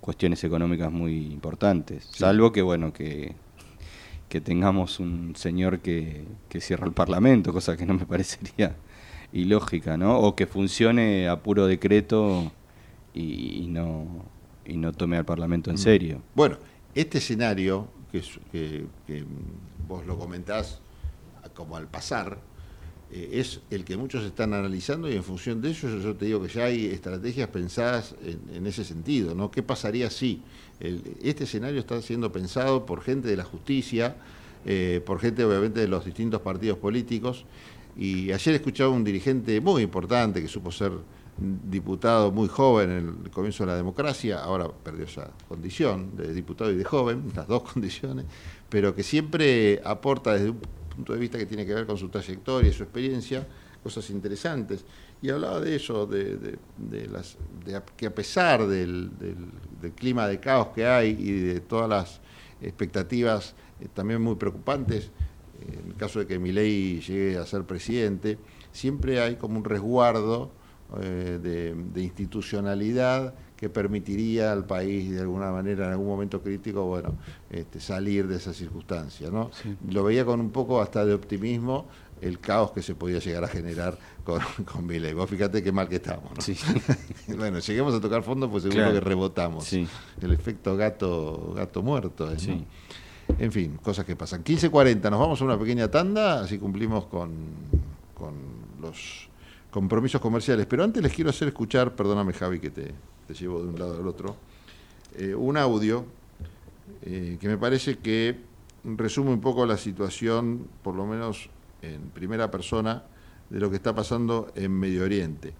cuestiones económicas muy importantes. Salvo que, bueno, que, que tengamos un señor que, que cierra el Parlamento, cosa que no me [laughs] parecería ilógica, ¿no? O que funcione a puro decreto y, y no, y no tome al Parlamento en serio. Bueno, este escenario, que, que- que, vos lo comentás como al pasar, eh, es el que muchos están analizando y en función de ello yo, te digo que ya hay estrategias pensadas en, ese sentido, ¿no? ¿Qué pasaría si? Este escenario está siendo pensado por gente de la justicia, eh, por gente obviamente de los distintos partidos políticos, y ayer escuchaba un dirigente muy importante que supo ser diputado muy joven en el comienzo de la democracia, ahora perdió esa condición de diputado y de joven, las dos [laughs] condiciones, pero que siempre aporta desde un punto de vista que tiene que ver con su trayectoria y su experiencia, cosas interesantes. Y hablaba de eso, de, las, de que a pesar del, clima de caos que hay y de todas las expectativas eh, también muy preocupantes, eh, en el caso de que Milei llegue a ser presidente, siempre hay como un resguardo eh, de institucionalidad que permitiría al país de alguna manera en algún momento crítico bueno este, salir de esa circunstancia ¿no? lo veía con un poco hasta de optimismo el caos que se podía llegar a generar con, [laughs] con Milei. Vos fíjate qué mal que estamos. ¿no? Sí. [laughs] bueno, lleguemos a tocar fondo, pues seguro Claro. que rebotamos. Sí. El efecto gato, gato muerto. ¿eh, no? En fin, cosas que pasan. 15.40, nos vamos a una pequeña tanda, así cumplimos con, con los compromisos comerciales. Pero antes les quiero hacer escuchar, perdóname Javi que te, te llevo de un lado al otro, eh, un audio eh, que me parece que resume un poco la situación, por lo menos en primera persona, de lo que está pasando en Medio Oriente.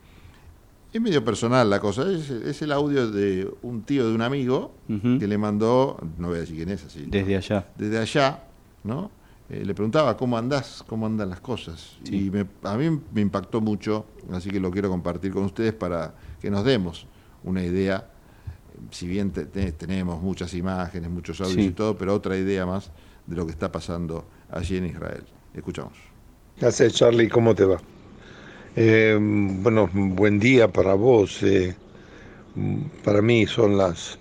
Es medio personal la cosa, es, es el audio de un tío de un amigo que le mandó, no voy a decir quién es así, Desde allá. desde allá, ¿no? Eh, le preguntaba cómo andás, cómo andan las cosas. Sí. Y me- a mí me impactó mucho, así que lo quiero compartir con ustedes para que nos demos una idea, si bien te- te- tenemos muchas imágenes, muchos audios Sí. y todo, pero otra idea más de lo que está pasando allí en Israel. Escuchamos. ¿Qué haces, Charlie? ¿Cómo te va? Eh, bueno, buen día para vos. eh. Para mí son las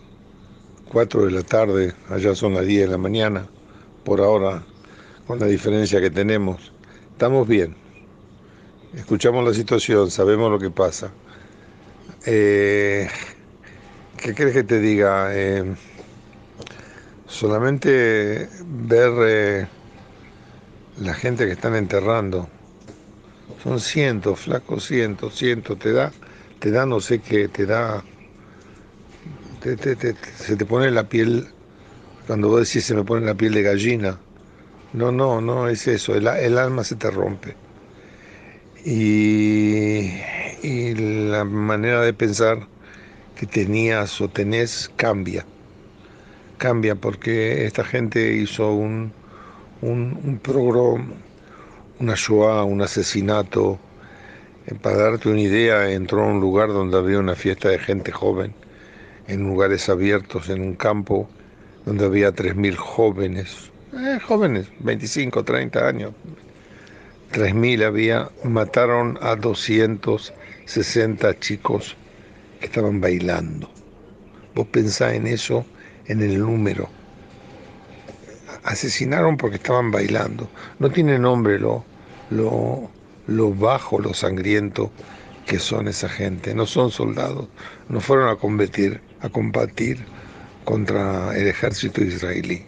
4 de la tarde, allá son las 10 de la mañana, por ahora, con la diferencia que tenemos. Estamos bien. Escuchamos la situación, sabemos lo que pasa. Eh, ¿Qué crees que te diga? Eh, solamente ver... eh, la gente que están enterrando. Son cientos, flacos, cientos, cientos. Te da, te da no sé qué, te da. te- te- se te pone la piel. Cuando vos decís se me pone la piel de gallina. No, no, no es eso. El alma se te rompe. Y, y la manera de pensar que tenías o tenés cambia. Cambia porque esta gente hizo un, un, un una Shoah, un asesinato. Eh, Para darte una idea, entró a un lugar donde había una fiesta de gente joven, en lugares abiertos, en un campo donde había 3.000 jóvenes, eh, jóvenes, 25, 30 años. 3.000 había, mataron a 260 chicos que estaban bailando. Vos pensá en eso, en el número asesinaron porque estaban bailando. No tiene nombre lo bajo, lo sangriento que son esa gente. No son soldados, no fueron a combatir, a combatir contra el ejército israelí.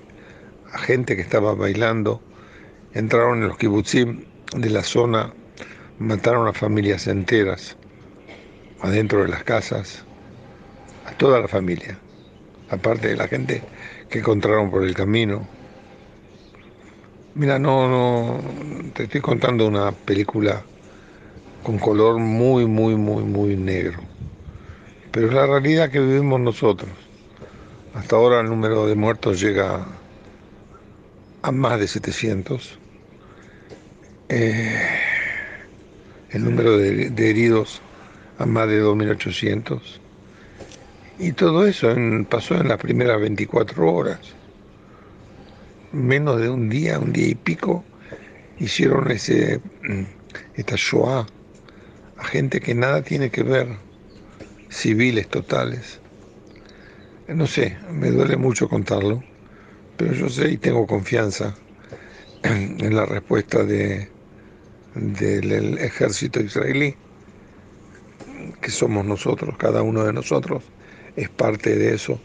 A gente que estaba bailando, entraron en los kibutzim de la zona, mataron a familias enteras adentro de las casas, a toda la familia, aparte de la gente que encontraron por el camino. Mira, no, no, te estoy contando una película con color muy, muy, muy, muy negro. Pero es la realidad que vivimos nosotros. Hasta ahora el número de muertos llega a más de 700. Eh, el número de, de, heridos a más de 2.800. Y todo eso pasó en las primeras 24 horas. Menos de un día, un día y pico, hicieron ese, esta Shoah a gente que nada tiene que ver, civiles totales. No sé, me duele mucho contarlo, pero yo sé y tengo confianza en la respuesta de, del ejército israelí, que somos nosotros, cada uno de nosotros es parte de eso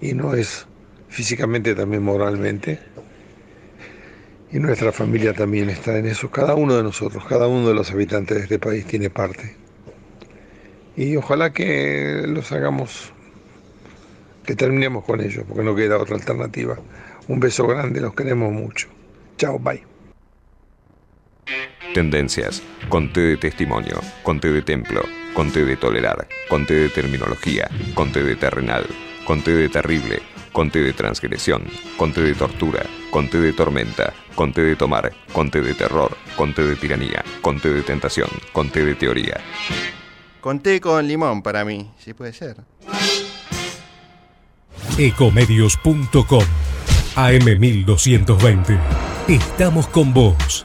y no es físicamente también moralmente. Y nuestra familia también está en eso. Cada uno de nosotros, cada uno de los habitantes de este país tiene parte. Y ojalá que los hagamos, que terminemos con ellos, porque no queda otra alternativa. Un beso grande, los queremos mucho. Chao, bye. Tendencias, conté de testimonio, conté de templo, conté de tolerar, conté de terminología, conté de terrenal, conté de terrible, conté de transgresión, conté de tortura, conté de tormenta, conté de tomar, conté de terror, conté de tiranía, conté de tentación, conté de teoría. Conté con limón para mí, si puede ser. Ecomedios.com AM1220. Estamos con vos.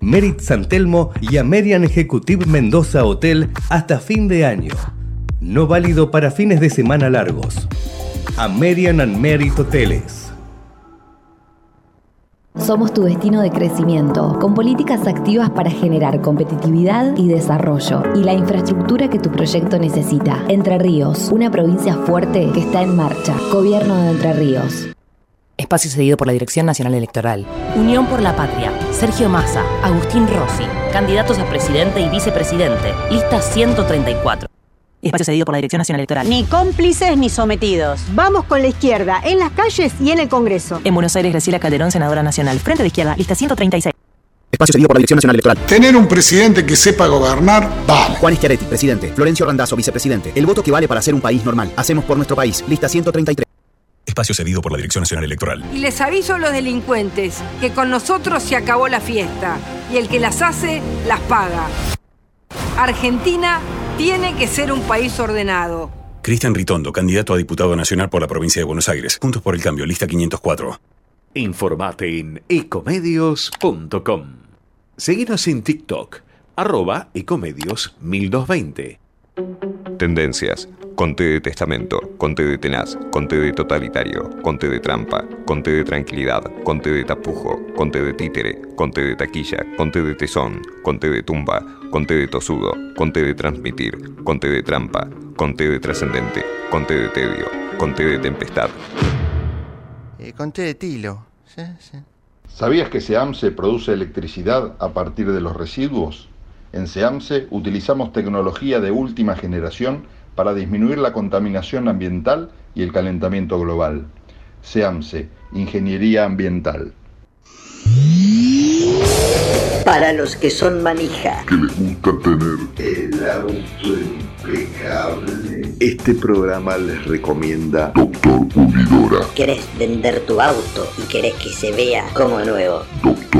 Merit San Telmo y Amerian Executive Mendoza Hotel hasta fin de año. No válido para fines de semana largos. American and Merit Hoteles. Somos tu destino de crecimiento, con políticas activas para generar competitividad y desarrollo y la infraestructura que tu proyecto necesita. Entre Ríos, una provincia fuerte que está en marcha. Gobierno de Entre Ríos. Espacio cedido por la Dirección Nacional Electoral. Unión por la Patria. Sergio Massa, Agustín Rossi. Candidatos a presidente y vicepresidente. Lista 134. Espacio cedido por la Dirección Nacional Electoral. Ni cómplices ni sometidos. Vamos con la izquierda, en las calles y en el Congreso. En Buenos Aires, Graciela Calderón, senadora nacional. Frente de izquierda, lista 136. Espacio cedido por la Dirección Nacional Electoral. Tener un presidente que sepa gobernar, vale. Juan Schiaretti, presidente. Florencio Randazzo, vicepresidente. El voto que vale para ser un país normal. Hacemos por nuestro país. Lista 133. Espacio cedido por la Dirección Nacional Electoral. Y les aviso a los delincuentes que con nosotros se acabó la fiesta y el que las hace, las paga. Argentina tiene que ser un país ordenado. Cristian Ritondo, candidato a diputado nacional por la provincia de Buenos Aires. Juntos por el cambio, lista 504. Informate en ecomedios.com. Seguinos en TikTok, arroba ecomedios 1220. Tendencias. Conté de testamento, conté de tenaz, conté de totalitario, conté de trampa, conté de tranquilidad, conté de tapujo, conté de títere, conté de taquilla, conté de tesón, conté de tumba, conté de tosudo, conté de transmitir, conté de trampa, conté de trascendente, conté de tedio, conté de tempestad. Eh, conté de tilo. Sí, sí. ¿Sabías que SEAMSE produce electricidad a partir de los residuos? En SEAMSE utilizamos tecnología de última generación para disminuir la contaminación ambiental y el calentamiento global. SEAMSE, Ingeniería Ambiental. Para los que son manija. Que les gusta tener el auto impecable. Este programa les recomienda Doctor Pulidora. ¿Querés vender tu auto y querés que se vea como nuevo? Doctor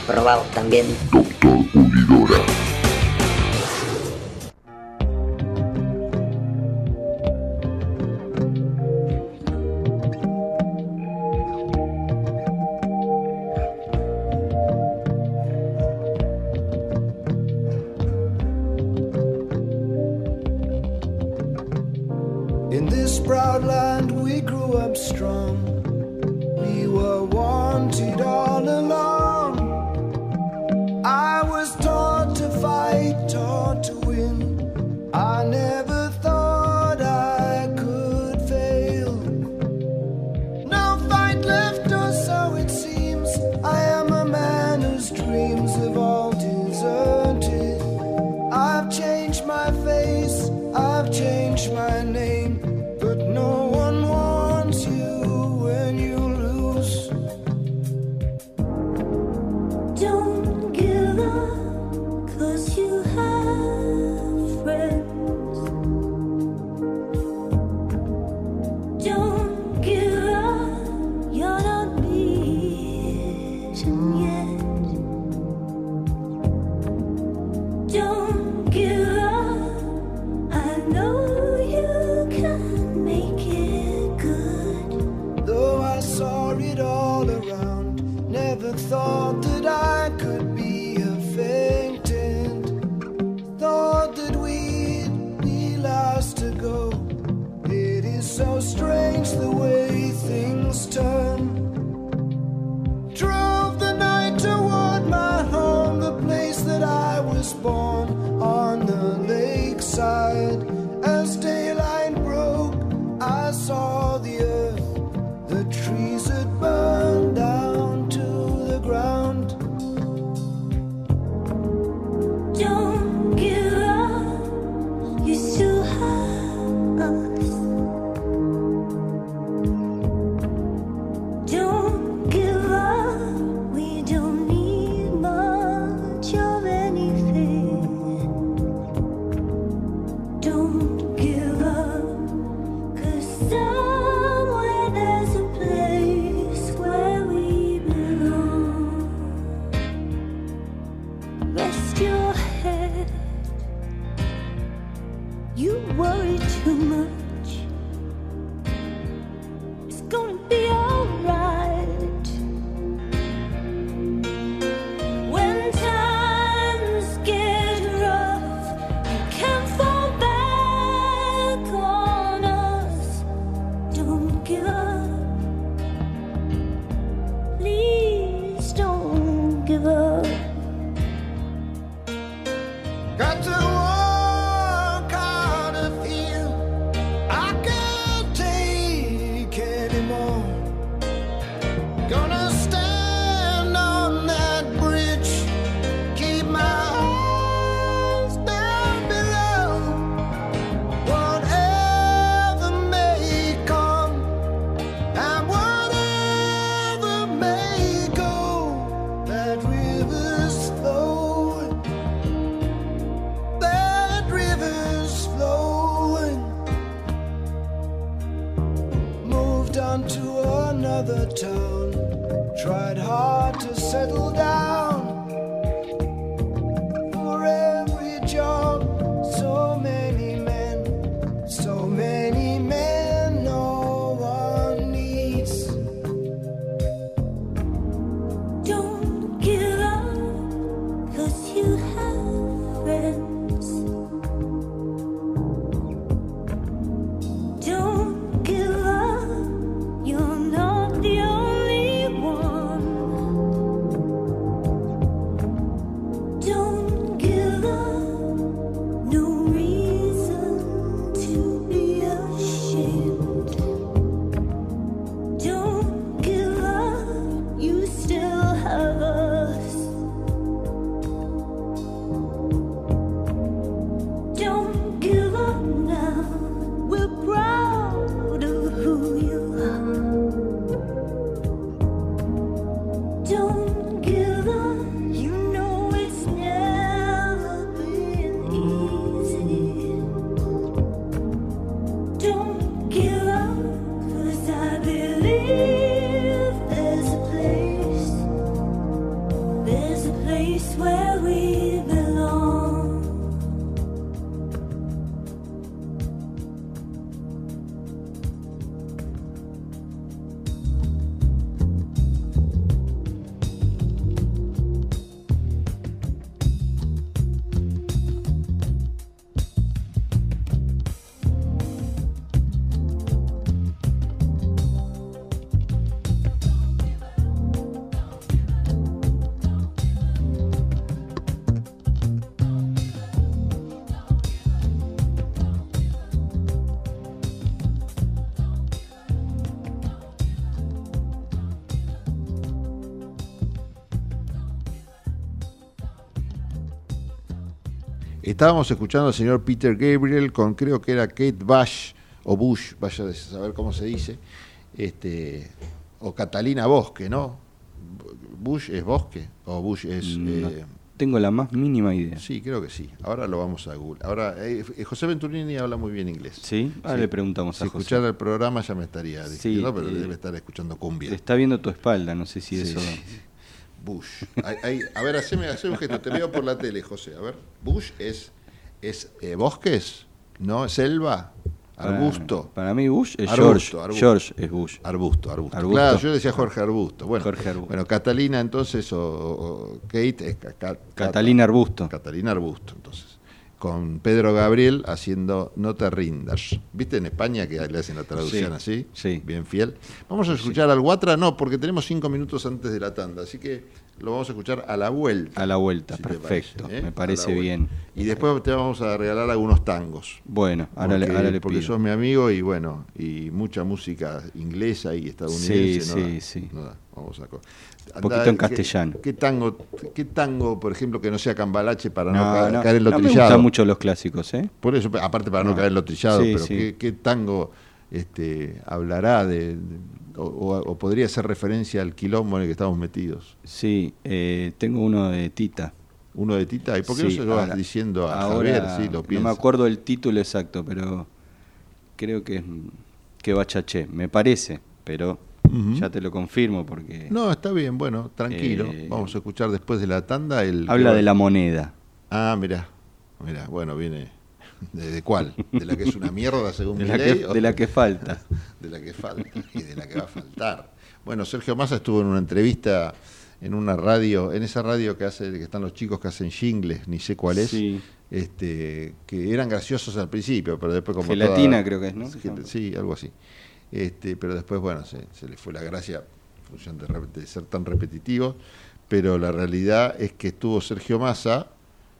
probado también. Doctor Pulidora. Estábamos escuchando al señor Peter Gabriel con creo que era Kate Bush o Bush, vaya a saber cómo se dice, este, o Catalina Bosque, ¿no? Bush es Bosque o Bush es... No eh, tengo la más mínima idea. Sí, creo que sí. Ahora lo vamos a Google. Ahora, eh, José Venturini habla muy bien inglés. ¿Sí? Ahora le preguntamos si a José. escuchara el programa ya me estaría diciendo, pero eh, debe estar escuchando cumbia. Está viendo tu espalda, no sé si Sí, eso... Bush. Ahí- ahí- a ver, haceme, haceme un gesto. Te veo por la tele, José. A ver. Bush es, es eh, bosques, ¿no? Selva, Para- arbusto. Para, mí Bush es Arbusto, George. arbusto. George es Bush. Arbusto, arbusto. Arbusto. Claro, yo decía Jorge Arbusto. Bueno, Jorge Arbusto. bueno Catalina entonces, o, o Kate es Ca- Ca- Catalina Arbusto. Catalina Arbusto, entonces. Con Pedro Gabriel haciendo No te rindas. ¿Viste en España que le hacen la traducción Sí, así? Bien fiel. Vamos a escuchar al Guatra, no, porque tenemos cinco minutos antes de la tanda, así que lo vamos a escuchar a la vuelta. A la vuelta, si perfecto. parece, ¿eh? Me parece bien. Y después te vamos a regalar algunos tangos. Bueno, ahora, le, Porque- ahora le porque pido. sos mi amigo y bueno, y mucha música inglesa y estadounidense. Sí, no sí, sí. no. Vamos a Un poquito en ¿qué- castellano. ¿qué, tango, ¿Qué tango, por ejemplo, que no sea cambalache para no, No, ca- no, caer en lo no me trillado? gustan mucho los clásicos, ¿eh? Por eso, aparte para no, No. caer en lo trillado, Sí, pero sí. ¿qué, qué tango este, hablará de, de- o, o- o podría hacer referencia al quilombo en el que estamos metidos? Sí, eh, tengo uno de Tita. ¿Uno de Tita? ¿Y por qué no Sí, se lo vas ahora- diciendo a ahora Javier? Sí, lo no me acuerdo el título exacto, pero creo que es que bachaché, me parece, pero Ya te lo confirmo porque No, está bien, bueno, tranquilo. Eh, Vamos a escuchar después de la tanda el... habla de la moneda. Ah, mira, mira, bueno, viene... [laughs] ¿De, de cuál? ¿De la que es una mierda según [laughs] De mi la ley, que- de la que falta. [laughs] de la que falta y de la que va a faltar. Bueno, Sergio Massa estuvo en una entrevista en una radio, en esa radio que hace, que están los chicos que hacen jingles, ni sé cuál es, Sí. este, que eran graciosos al principio, pero después como Gelatina toda- creo que es, ¿no? Sí, algo así. Este, pero después, bueno, se, se le fue la gracia en función de, de ser tan repetitivo, pero la realidad es que estuvo Sergio Massa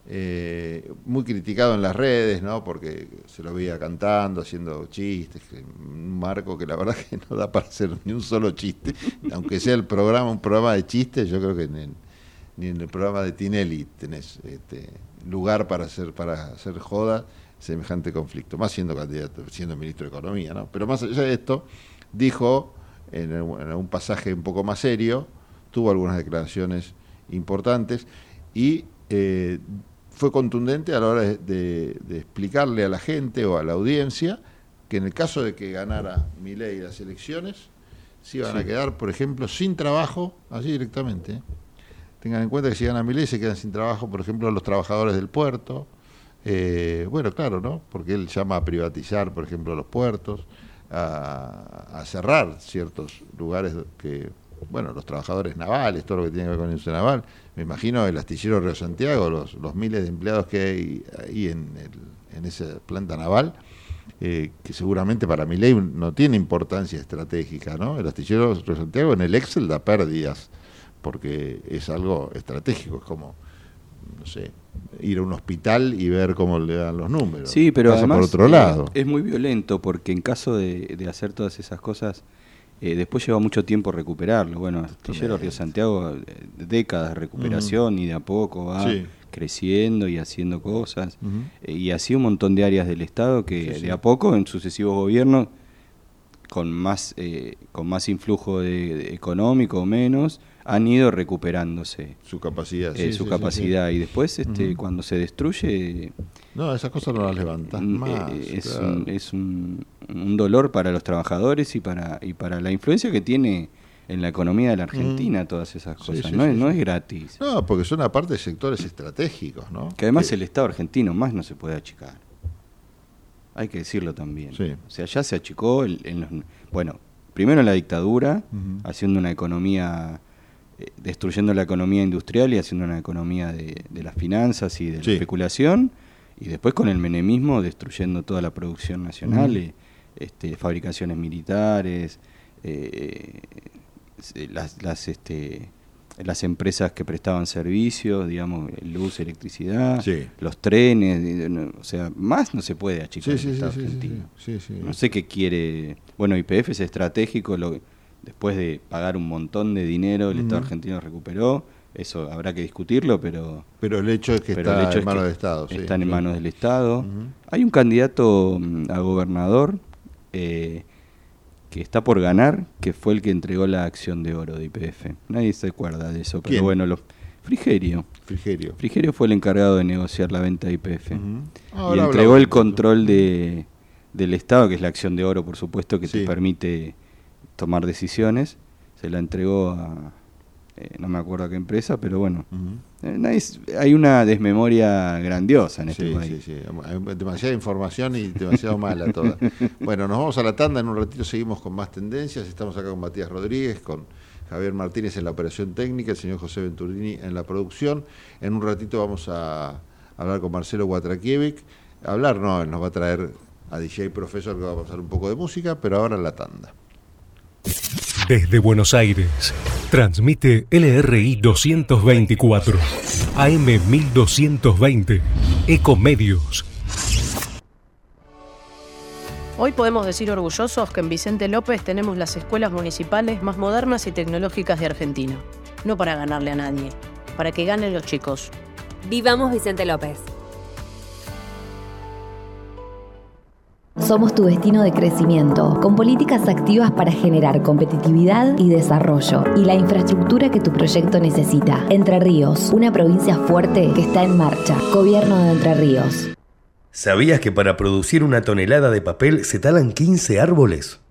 eh, muy criticado en las redes, ¿no? Porque se lo veía cantando, haciendo chistes, un marco que la verdad que no da para hacer ni un solo chiste, aunque sea el programa, un programa de chistes, yo creo que en, ni en el programa de Tinelli tenés este, lugar para hacer, para hacer joda semejante conflicto, más siendo candidato, siendo ministro de Economía, ¿no? Pero más allá de esto, dijo en, el- en un pasaje un poco más serio, tuvo algunas declaraciones importantes y eh, fue contundente a la hora de, de- de explicarle a la gente o a la audiencia que en el caso de que ganara Milei las elecciones, se iban a quedar, por ejemplo, sin trabajo, así directamente. ¿eh? Tengan en cuenta que si gana Milei se quedan sin trabajo, por ejemplo, los trabajadores del puerto. Eh, bueno, claro, ¿no? Porque él llama a privatizar, por ejemplo, los puertos, a, a cerrar ciertos lugares que, bueno, los trabajadores navales, todo lo que tiene que ver con la industria naval. Me imagino el astillero Río Santiago, los, los miles de empleados que hay ahí en, el- en esa planta naval, eh, que seguramente para mi ley no tiene importancia estratégica, ¿no? El astillero Río Santiago en el Excel da pérdidas, porque es algo estratégico, es como, no sé, ir a un hospital y ver cómo le dan los números. Sí, pero Pasa además por otro lado. es muy violento porque en caso de, de hacer todas esas cosas, eh, después lleva mucho tiempo recuperarlo. Bueno, Astillero Río Santiago, eh, décadas de recuperación y de a poco va Sí. creciendo y haciendo cosas. Eh, y así un montón de áreas del Estado que Sí, sí. de a poco en sucesivos gobiernos, con más, eh, con más influjo de- de económico o menos, han ido recuperándose su capacidad, eh, sí, su sí, capacidad sí. y después este cuando se destruye No, esas cosas no las levantas Mm, más. eh, es, claro. un, es un, un dolor para los trabajadores y para y para la influencia que tiene en la economía de la Argentina todas esas cosas. sí, no, sí, es, no es gratis. No, porque son aparte de sectores estratégicos, ¿no? Que además el Estado argentino más no se puede achicar. Hay que decirlo también. Sí. O sea, ya se achicó el- en los, bueno, primero en la dictadura, haciendo una economía, destruyendo la economía industrial y haciendo una economía de, de las finanzas y de la Sí. especulación, y después con el menemismo destruyendo toda la producción nacional, Ujú. eh, este, fabricaciones militares, eh, eh, las, las, este, las empresas que prestaban servicios, digamos, luz, electricidad, Sí. los trenes, o sea, más no se puede achicar Sí, el Estado argentino. No sé qué quiere. Bueno, IPF es estratégico, lo, después de pagar un montón de dinero, el Estado argentino recuperó. Eso habrá que discutirlo, pero. Pero el hecho es que está en es manos que del Estado, sí, Están en manos del Estado. Hay un candidato mm, a gobernador eh, que está por ganar, que fue el que entregó la acción de oro de IPF. Nadie se acuerda de eso, pero ¿Quién? bueno, los, Frigerio. Frigerio. Frigerio fue el encargado de negociar la venta de IPF. Y entregó el control de, del Estado, que es la acción de oro, por supuesto, que Sí. te permite tomar decisiones. Se la entregó a, eh, no me acuerdo a qué empresa, pero bueno. Eh, hay una desmemoria grandiosa en este Sí, país. sí, sí. Hay demasiada información y demasiado mala toda. [laughs] Bueno, nos vamos a la tanda. En un ratito seguimos con más tendencias. Estamos acá con Matías Rodríguez, con Javier Martínez en la operación técnica, el señor José Venturini en la producción. En un ratito vamos a hablar con Marcelo Guatrakiewicz. Hablar no, él nos va a traer a DJ Profesor que va a pasar un poco de música, pero ahora la tanda. Desde Buenos Aires, transmite LRI 224, AM 1220, Ecomedios. Hoy podemos decir orgullosos que en Vicente López tenemos las escuelas municipales más modernas y tecnológicas de Argentina. No para ganarle a nadie, para que ganen los chicos. Vivamos Vicente López. Somos tu destino de crecimiento, con políticas activas para generar competitividad y desarrollo y la infraestructura que tu proyecto necesita. Entre Ríos, una provincia fuerte que está en marcha. Gobierno de Entre Ríos. ¿Sabías que para producir una tonelada de papel se talan 15 árboles?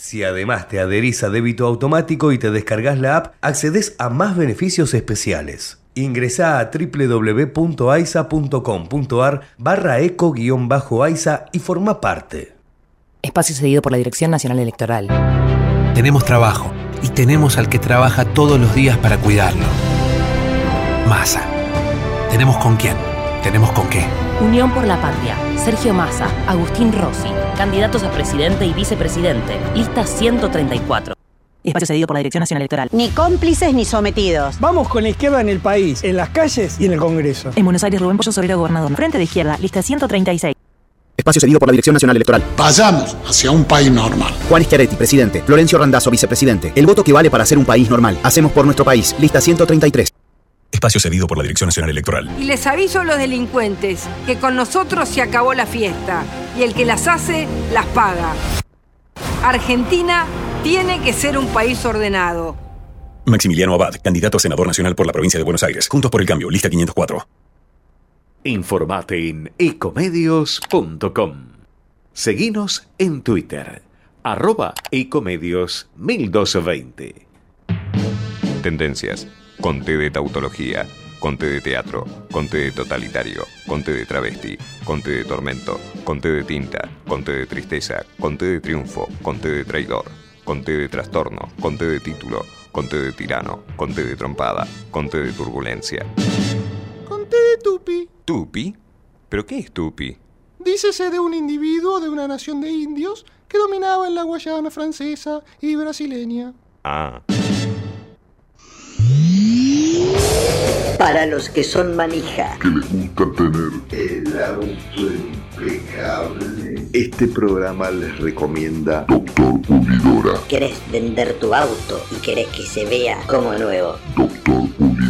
Si además te adherís a débito automático y te descargas la app, accedes a más beneficios especiales. Ingresá a www.aisa.com.ar barra eco-aisa y forma parte. Espacio cedido por la Dirección Nacional Electoral. Tenemos trabajo y tenemos al que trabaja todos los días para cuidarlo. Masa. Tenemos con quién, tenemos con qué. Unión por la Patria. Sergio Massa, Agustín Rossi, candidatos a presidente y vicepresidente. Lista 134. Espacio cedido por la Dirección Nacional Electoral. Ni cómplices ni sometidos. Vamos con la izquierda en el país, en las calles y en el Congreso. En Buenos Aires, Rubén Pollo Sobrero, gobernador. Frente de izquierda, lista 136. Espacio cedido por la Dirección Nacional Electoral. Vayamos hacia un país normal. Juan Schiaretti, presidente. Florencio Randazzo, vicepresidente. El voto que vale para ser un país normal. Hacemos por nuestro país. Lista 133. Espacio cedido por la Dirección Nacional Electoral. Y les aviso a los delincuentes que con nosotros se acabó la fiesta y el que las hace, las paga. Argentina tiene que ser un país ordenado. Maximiliano Abad, candidato a senador nacional por la provincia de Buenos Aires. Juntos por el cambio, lista 504. Informate en ecomedios.com. Seguinos en Twitter, arroba ecomedios 1220. Tendencias. Conté de tautología. Conté de teatro. Conté de totalitario. Conté de travesti. Conté de tormento. Conté de tinta. Conté de tristeza. Conté de triunfo. Conté de traidor. Conté de trastorno. Conté de título. Conté de tirano. Conté de trompada. Conté de turbulencia. Conté de Tupi. ¿Tupi? ¿Pero qué es Tupi? Dícese de un individuo de una nación de indios que dominaba en la Guayana francesa y brasileña. Ah. Para los que son manija. Que les gusta tener el auto impecable. Este programa les recomienda Doctor Pulidora. ¿Querés vender tu auto y querés que se vea como nuevo? Doctor Pulidora.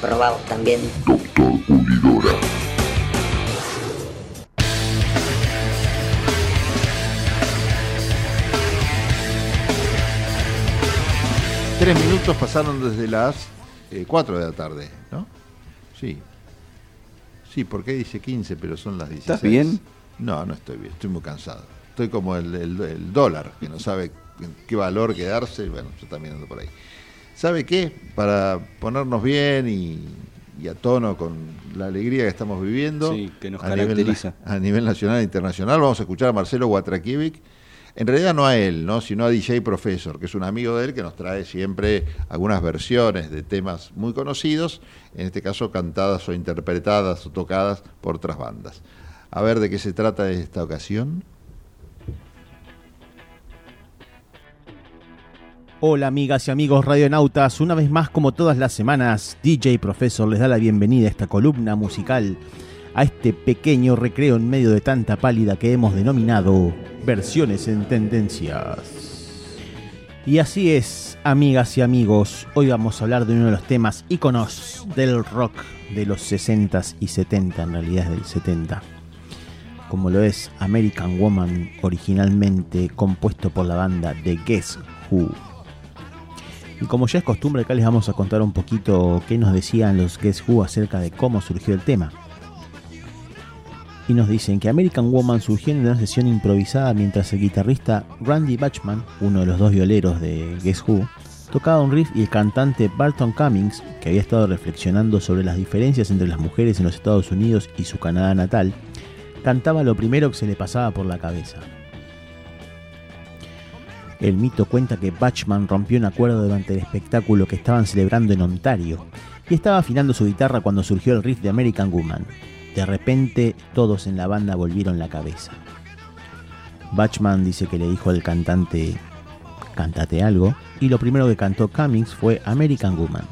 Probamos también. Doctor Pulidora. Tres minutos pasaron desde las eh, 4 de la tarde, ¿no? Sí. Sí, porque dice 15, pero son las 16. ¿Estás bien? No, no estoy bien, estoy muy cansado. Estoy como el, el- el dólar, que no sabe qué valor quedarse. Bueno, yo también ando por ahí. ¿Sabe qué? Para ponernos bien y, y a tono con la alegría que estamos viviendo. Sí, que nos a nivel- caracteriza. a nivel nacional e internacional, vamos a escuchar a Marcelo Guatrakiewicz. En realidad no a él, ¿no? sino a DJ Professor, que es un amigo de él que nos trae siempre algunas versiones de temas muy conocidos, en este caso cantadas o interpretadas o tocadas por otras bandas. A ver de qué se trata esta ocasión. Hola amigas y amigos radionautas, una vez más como todas las semanas, DJ Professor les da la bienvenida a esta columna musical, a este pequeño recreo en medio de tanta pálida que hemos denominado versiones en tendencias. Y así es, amigas y amigos, hoy vamos a hablar de uno de los temas íconos del rock de los 60s y 70, en realidad es del 70 como lo es American Woman, originalmente compuesto por la banda de Guess Who. Y como ya es costumbre, acá les vamos a contar un poquito qué nos decían los Guess Who acerca de cómo surgió el tema. Y nos dicen que American Woman surgió en una sesión improvisada mientras el guitarrista Randy Bachman, uno de los dos violeros de Guess Who, tocaba un riff y el cantante Barton Cummings, que había estado reflexionando sobre las diferencias entre las mujeres en los Estados Unidos y su Canadá natal, cantaba lo primero que se le pasaba por la cabeza. El mito cuenta que Bachman rompió un acuerdo durante el espectáculo que estaban celebrando en Ontario y estaba afinando su guitarra cuando surgió el riff de American Woman. De repente todos en la banda volvieron la cabeza. Bachman dice que le dijo al cantante, cántate algo, y lo primero que cantó Cummings fue American Woman.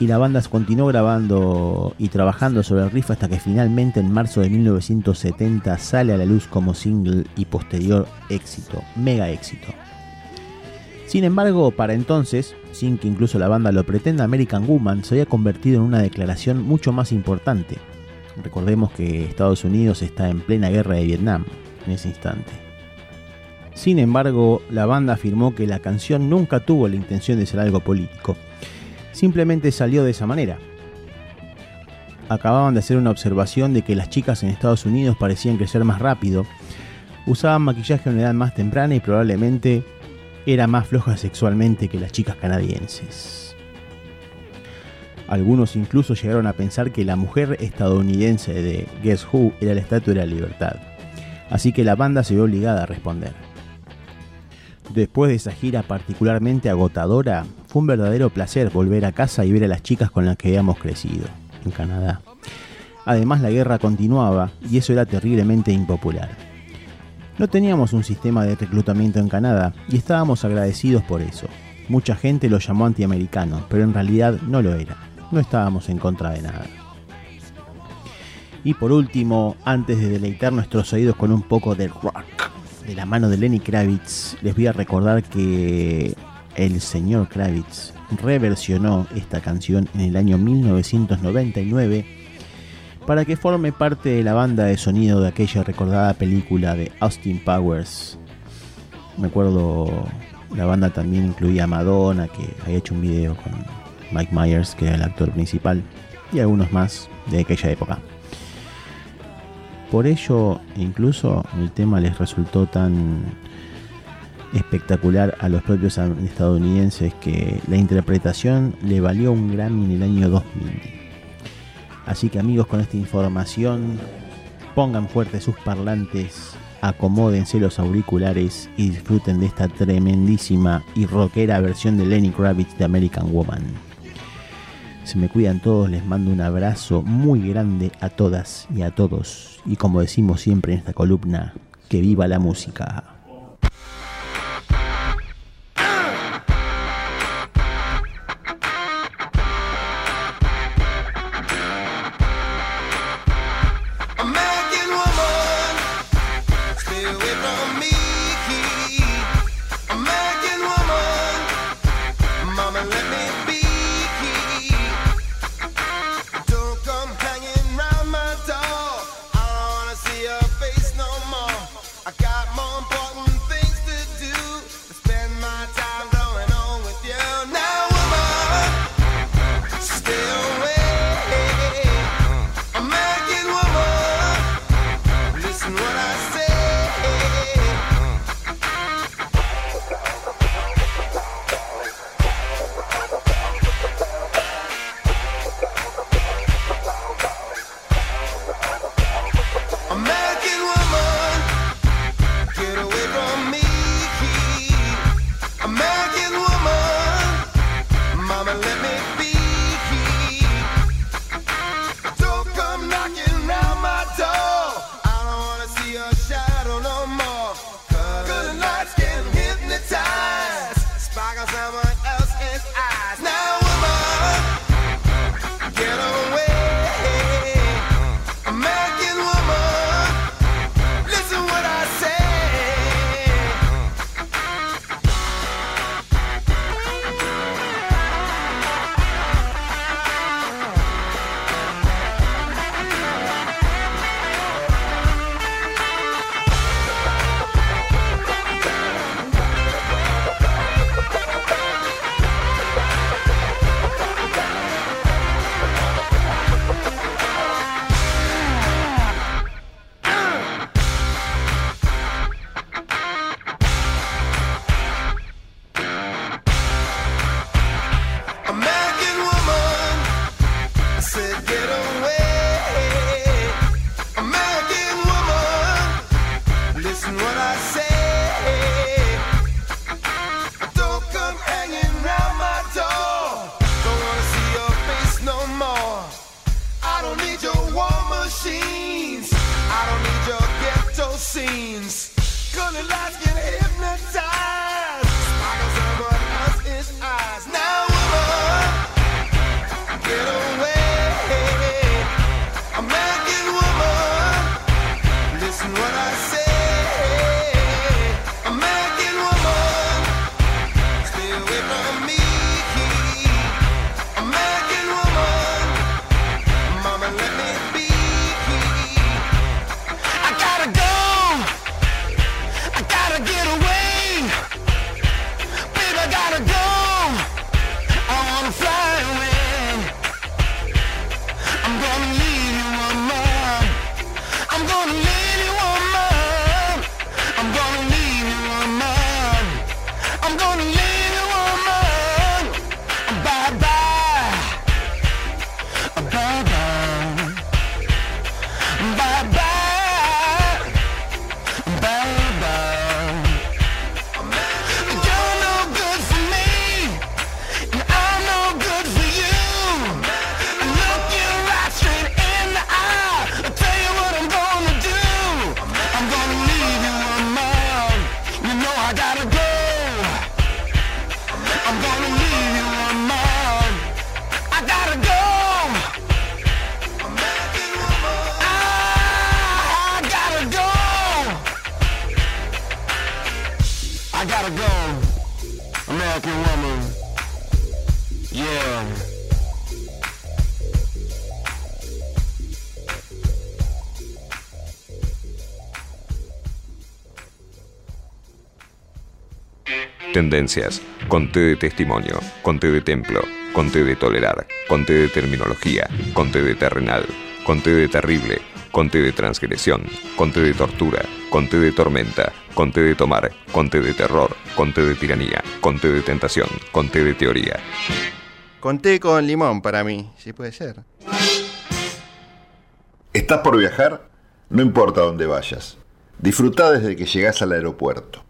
Y la banda continuó grabando y trabajando sobre el riff hasta que finalmente en marzo de 1970 sale a la luz como single y posterior éxito, mega éxito. Sin embargo, para entonces, sin que incluso la banda lo pretenda, American Woman se había convertido en una declaración mucho más importante. Recordemos que Estados Unidos está en plena guerra de Vietnam en ese instante. Sin embargo, la banda afirmó que la canción nunca tuvo la intención de ser algo político, simplemente salió de esa manera. Acababan de hacer una observación de que las chicas en Estados Unidos parecían crecer más rápido, usaban maquillaje a una edad más temprana y probablemente era más floja sexualmente que las chicas canadienses. Algunos incluso llegaron a pensar que la mujer estadounidense de Guess Who era la estatua de la libertad, así que la banda se vio obligada a responder. Después de esa gira particularmente agotadora, fue un verdadero placer volver a casa y ver a las chicas con las que habíamos crecido, en Canadá. Además la guerra continuaba y eso era terriblemente impopular. No teníamos un sistema de reclutamiento en Canadá y estábamos agradecidos por eso. Mucha gente lo llamó antiamericano, pero en realidad no lo era. No estábamos en contra de nada. Y por último, antes de deleitar nuestros oídos con un poco de rock de la mano de Lenny Kravitz, les voy a recordar que el señor Kravitz reversionó esta canción en el año 1999 para que forme parte de la banda de sonido de aquella recordada película de Austin Powers. Me acuerdo, la banda también incluía a Madonna, que había hecho un video con Mike Myers, que era el actor principal, y algunos más de aquella época. Por ello, incluso el tema les resultó tan espectacular a los propios estadounidenses que la interpretación le valió un Grammy en el año 2000. Así que amigos, con esta información, pongan fuerte sus parlantes, acomódense los auriculares y disfruten de esta tremendísima y rockera versión de Lenny Kravitz de American Woman. Se me cuidan todos, les mando un abrazo muy grande a todas y a todos. Y como decimos siempre en esta columna, que viva la música. Tendencias. Conté de testimonio. Conté de templo. Conté de tolerar. Conté de terminología. Conté de terrenal. Conté de terrible. Conté de transgresión. Conté de tortura. Conté de tormenta. Conté de tomar. Conté de terror. Conté de tiranía. Conté de tentación. Conté de teoría. Conté con limón para mí, si puede ser. ¿Estás por viajar? No importa dónde vayas. Disfruta desde que llegas al aeropuerto.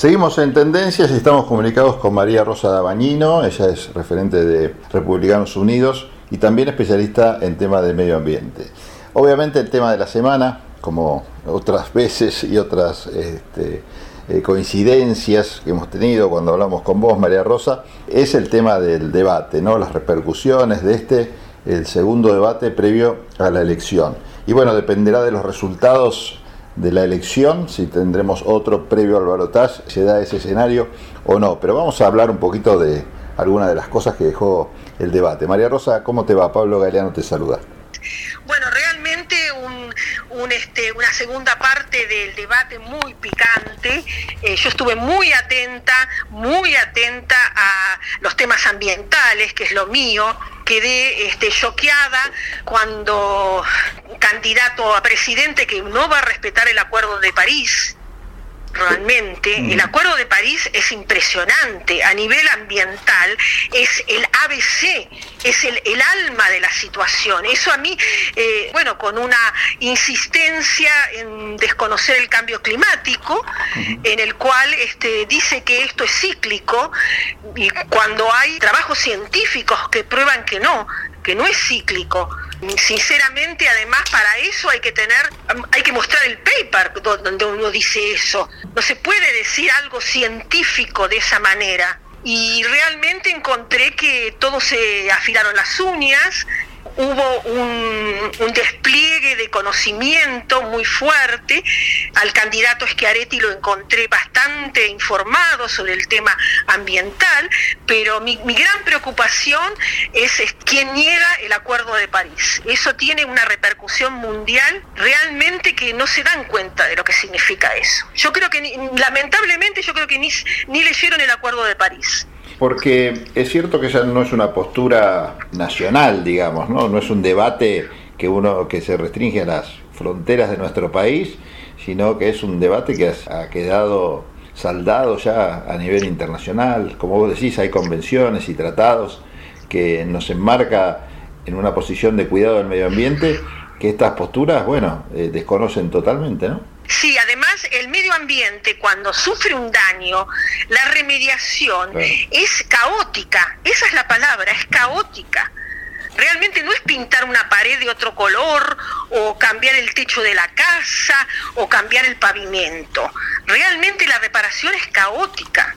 Seguimos en tendencias y estamos comunicados con María Rosa Dabañino, ella es referente de Republicanos Unidos y también especialista en temas de medio ambiente. Obviamente el tema de la semana, como otras veces y otras este, eh, coincidencias que hemos tenido cuando hablamos con vos, María Rosa, es el tema del debate, ¿no? las repercusiones de este, el segundo debate previo a la elección. Y bueno, dependerá de los resultados de la elección, si tendremos otro previo al balotaje, se da ese escenario o no. Pero vamos a hablar un poquito de algunas de las cosas que dejó el debate. María Rosa, ¿cómo te va? Pablo Galeano te saluda. Bueno, este, una segunda parte del debate muy picante. Eh, yo estuve muy atenta, muy atenta a los temas ambientales, que es lo mío. Quedé este, choqueada cuando candidato a presidente que no va a respetar el Acuerdo de París, realmente. El Acuerdo de París es impresionante a nivel ambiental, es el ABC, es el, el alma de la situación. Eso a mí, eh, bueno, con una insistencia en desconocer el cambio climático, en el cual este, dice que esto es cíclico, y cuando hay trabajos científicos que prueban que no, que no es cíclico. Sinceramente, además, para eso hay que tener, hay que mostrar el paper do- donde uno dice eso. No se puede decir algo científico de esa manera. Y realmente encontré que todos se afilaron las uñas, hubo un, despliegue de conocimiento muy fuerte. Al candidato Schiaretti lo encontré bastante informado sobre el tema ambiental, pero mi, gran preocupación es, quién niega el Acuerdo de París. Eso tiene una repercusión mundial realmente que no se dan cuenta de lo que significa eso. Yo creo que, lamentablemente, yo creo que ni leyeron el Acuerdo de París. Porque es cierto que esa no es una postura nacional, digamos, ¿no? No es un debate que uno que se restringe a las fronteras de nuestro país, sino que es un debate que ha quedado saldado ya a nivel internacional. Como vos decís, hay convenciones y tratados que nos enmarca en una posición de cuidado del medio ambiente que estas posturas, bueno, eh, desconocen totalmente, ¿no? Sí, además el medio ambiente cuando sufre un daño, la remediación es caótica, esa es la palabra, es caótica. Realmente no es pintar una pared de otro color o cambiar el techo de la casa o cambiar el pavimento. Realmente la reparación es caótica.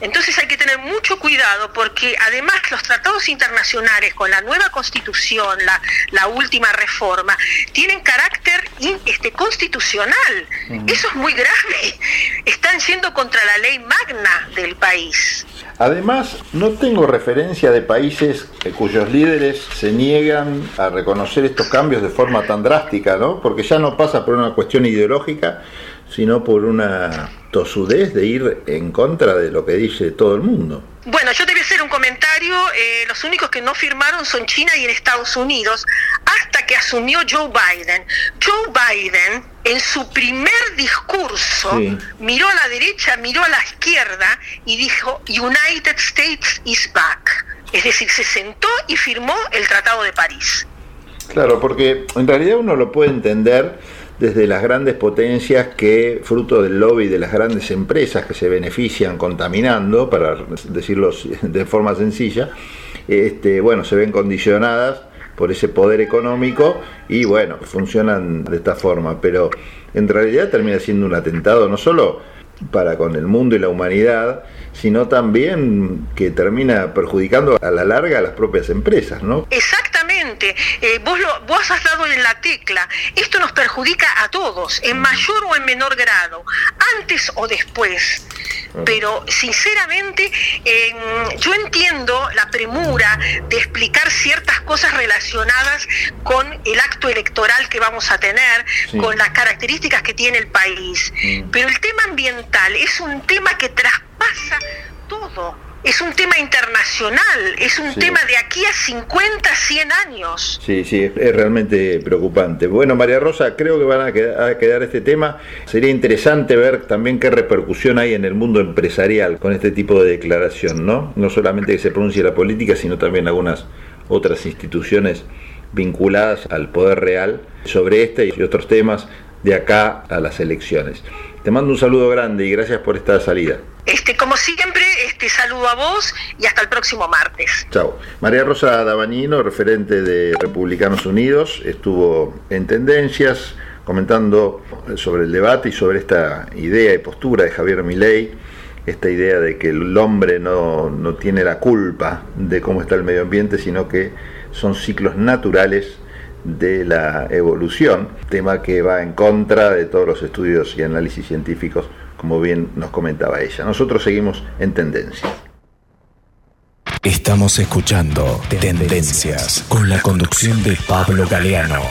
Entonces hay que tener mucho cuidado porque además los tratados internacionales con la nueva constitución, la, la última reforma, tienen carácter in- este, constitucional. Eso es muy grave. Están yendo contra la ley magna del país. Además, no tengo referencia de países cuyos líderes se niegan a reconocer estos cambios de forma tan drástica, ¿no? Porque ya no pasa por una cuestión ideológica, sino por una tosudez de ir en contra de lo que dice todo el mundo. Bueno, yo te voy a hacer un comentario. eh, los únicos que no firmaron son China y en Estados Unidos hasta que asumió Joe Biden. Joe Biden, en su primer discurso, Sí. miró a la derecha, miró a la izquierda y dijo, United States is back. Es decir, se sentó y firmó el Tratado de París. Claro, porque en realidad uno lo puede entender desde las grandes potencias que, fruto del lobby de las grandes empresas que se benefician contaminando, para decirlo [laughs] de forma sencilla, este, bueno, se ven condicionadas por ese poder económico y bueno, funcionan de esta forma, pero en realidad termina siendo un atentado no solo para con el mundo y la humanidad, sino también que termina perjudicando a la larga a las propias empresas, ¿no? Eh, vos, lo, vos has dado en la tecla, esto nos perjudica a todos, en mayor o en menor grado, antes o después. Pero sinceramente eh, yo entiendo la premura de explicar ciertas cosas relacionadas con el acto electoral que vamos a tener, Sí. con las características que tiene el país. Pero el tema ambiental es un tema que traspasa todo. Es un tema internacional, es un Sí. tema de aquí a 50, 100 años. Sí, sí, es, realmente preocupante. Bueno, María Rosa, creo que van a quedar, a quedar este tema. Sería interesante ver también qué repercusión hay en el mundo empresarial con este tipo de declaración, ¿no? No solamente que se pronuncie la política, sino también algunas otras instituciones vinculadas al poder real sobre este y otros temas de acá a las elecciones. Te mando un saludo grande y gracias por esta salida. Este, como siempre, este saludo a vos y hasta el próximo martes. Chao. María Rosa Dabañino, referente de Republicanos Unidos, estuvo en Tendencias comentando sobre el debate y sobre esta idea y postura de Javier Milei, esta idea de que el hombre no, no tiene la culpa de cómo está el medio ambiente, sino que son ciclos naturales de la evolución, tema que va en contra de todos los estudios y análisis científicos, como bien nos comentaba ella. Nosotros seguimos en Tendencias. Estamos escuchando Tendencias con la conducción de Pablo Galeano.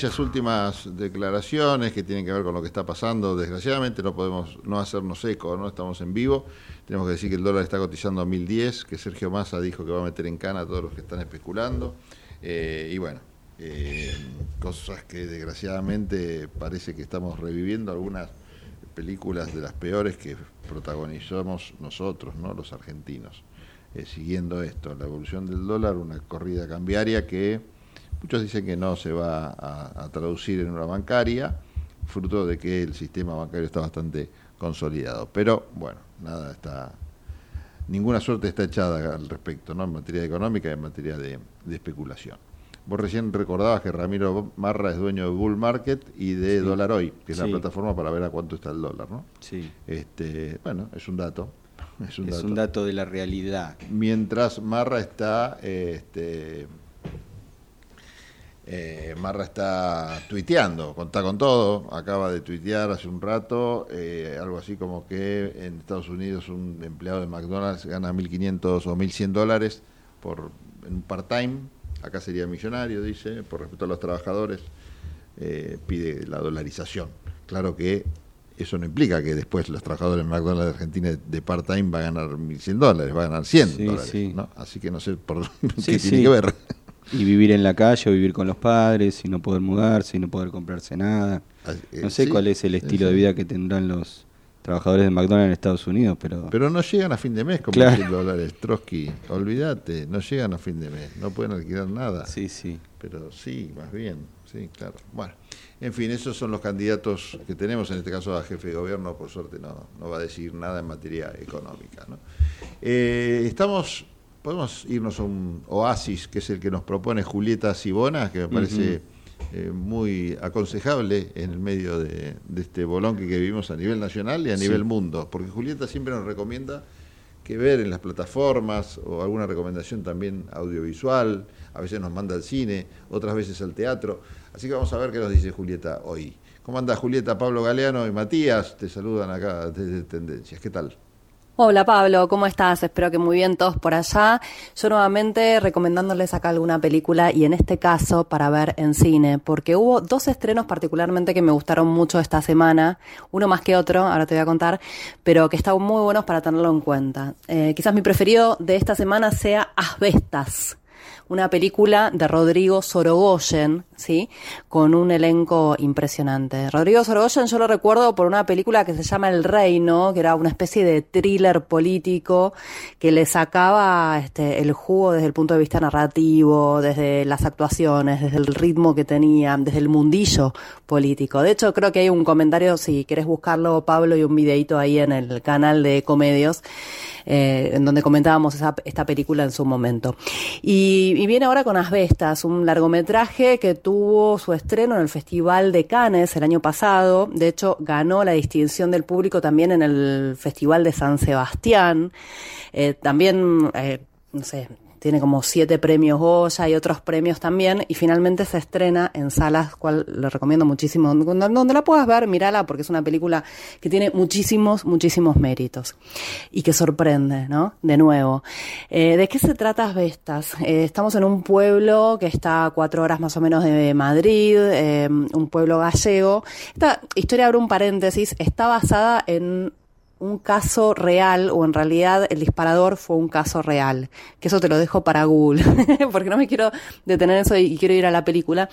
Tendencias, últimas declaraciones que tienen que ver con lo que está pasando. Desgraciadamente no podemos no hacernos eco, no estamos en vivo. Tenemos que decir que el dólar está cotizando a 1010, que Sergio Massa dijo que va a meter en cana a todos los que están especulando. Eh, y bueno, eh, cosas que desgraciadamente parece que estamos reviviendo algunas películas de las peores que protagonizamos nosotros, ¿no? los argentinos. Eh, siguiendo esto, la evolución del dólar, una corrida cambiaria que muchos dicen que no se va a, a traducir en una bancaria, fruto de que el sistema bancario está bastante consolidado. Pero bueno, nada está, ninguna suerte está echada al respecto, ¿no? En materia económica y en materia de, de especulación. Vos recién recordabas que Ramiro Marra es dueño de Bull Market y de Sí. Dólar Hoy, que es la plataforma para ver a cuánto está el dólar, ¿no? Sí. Este, bueno, es un dato. [laughs] Es un es dato. un dato de la realidad. Mientras Marra está, este, eh, Marra está tuiteando, está con todo, acaba de tuitear hace un rato, eh, algo así como que en Estados Unidos un empleado de McDonald's gana 1.500 o 1.100 dólares por en un part-time acá sería millonario, dice, por respeto a los trabajadores, eh, pide la dolarización. Claro que eso no implica que después los trabajadores de McDonald's de Argentina de part-time va a ganar 1.100 dólares, va a ganar 100 Sí, dólares. sí. ¿no? Así que no sé por [laughs] Sí, qué tiene que ver. Y vivir en la calle o vivir con los padres y no poder mudarse y no poder comprarse nada. eh, No sé sí, cuál es el sí, estilo de vida que tendrán los trabajadores de McDonald's en Estados Unidos, pero... Pero no llegan a fin de mes con Claro. 1.000 dólares, Trotsky. Olvídate, no llegan a fin de mes, no pueden alquilar nada. Sí, sí. Pero sí, más bien, sí, claro. Bueno, en fin, esos son los candidatos que tenemos, en este caso a jefe de gobierno, por suerte no, no va a decir nada en materia económica. ¿no? Eh, estamos, podemos irnos a un oasis, que es el que nos propone Julieta Sibona, que me parece eh, muy aconsejable en el medio de, de este bolonque que vivimos a nivel nacional y a Sí. nivel mundo, porque Julieta siempre nos recomienda que ver en las plataformas o alguna recomendación también audiovisual, a veces nos manda al cine, otras veces al teatro. Así que vamos a ver qué nos dice Julieta hoy. ¿Cómo anda Julieta, Pablo Galeano y Matías? Te saludan acá desde Tendencias. ¿Qué tal? Hola Pablo, ¿cómo estás? Espero que muy bien todos por allá. Yo nuevamente recomendándoles acá alguna película y en este caso para ver en cine, porque hubo dos estrenos particularmente que me gustaron mucho esta semana, uno más que otro, ahora te voy a contar, pero que están muy buenos para tenerlo en cuenta. Eh, quizás mi preferido de esta semana sea Asbestas una película de Rodrigo Sorogoyen, ¿sí? Con un elenco impresionante. Rodrigo Sorogoyen yo lo recuerdo por una película que se llama El Reino, que era una especie de thriller político que le sacaba este, el jugo desde el punto de vista narrativo, desde las actuaciones, desde el ritmo que tenía, desde el mundillo político. De hecho, creo que hay un comentario, si querés buscarlo, Pablo, y un videito ahí en el canal de Comedios, eh, en donde comentábamos esta película en su momento. Y, y viene ahora con Asbestas, un largometraje que tuvo su estreno en el Festival de Cannes el año pasado. De hecho, ganó la distinción del público también en el Festival de San Sebastián. Eh, también, eh, no sé, tiene como siete premios Goya y otros premios también, y finalmente se estrena en salas, cual le recomiendo muchísimo. Donde, donde la puedas ver, mírala, porque es una película que tiene muchísimos, muchísimos méritos y que sorprende, ¿no? De nuevo. Eh, ¿De qué se trata Asbestas? Eh, estamos en un pueblo que está a cuatro horas más o menos de Madrid, eh, un pueblo gallego. Esta historia, abre un paréntesis, está basada en un caso real o en realidad el disparador fue un caso real. Que eso te lo dejo para Google, [laughs] porque no me quiero detener en eso y quiero ir a la película.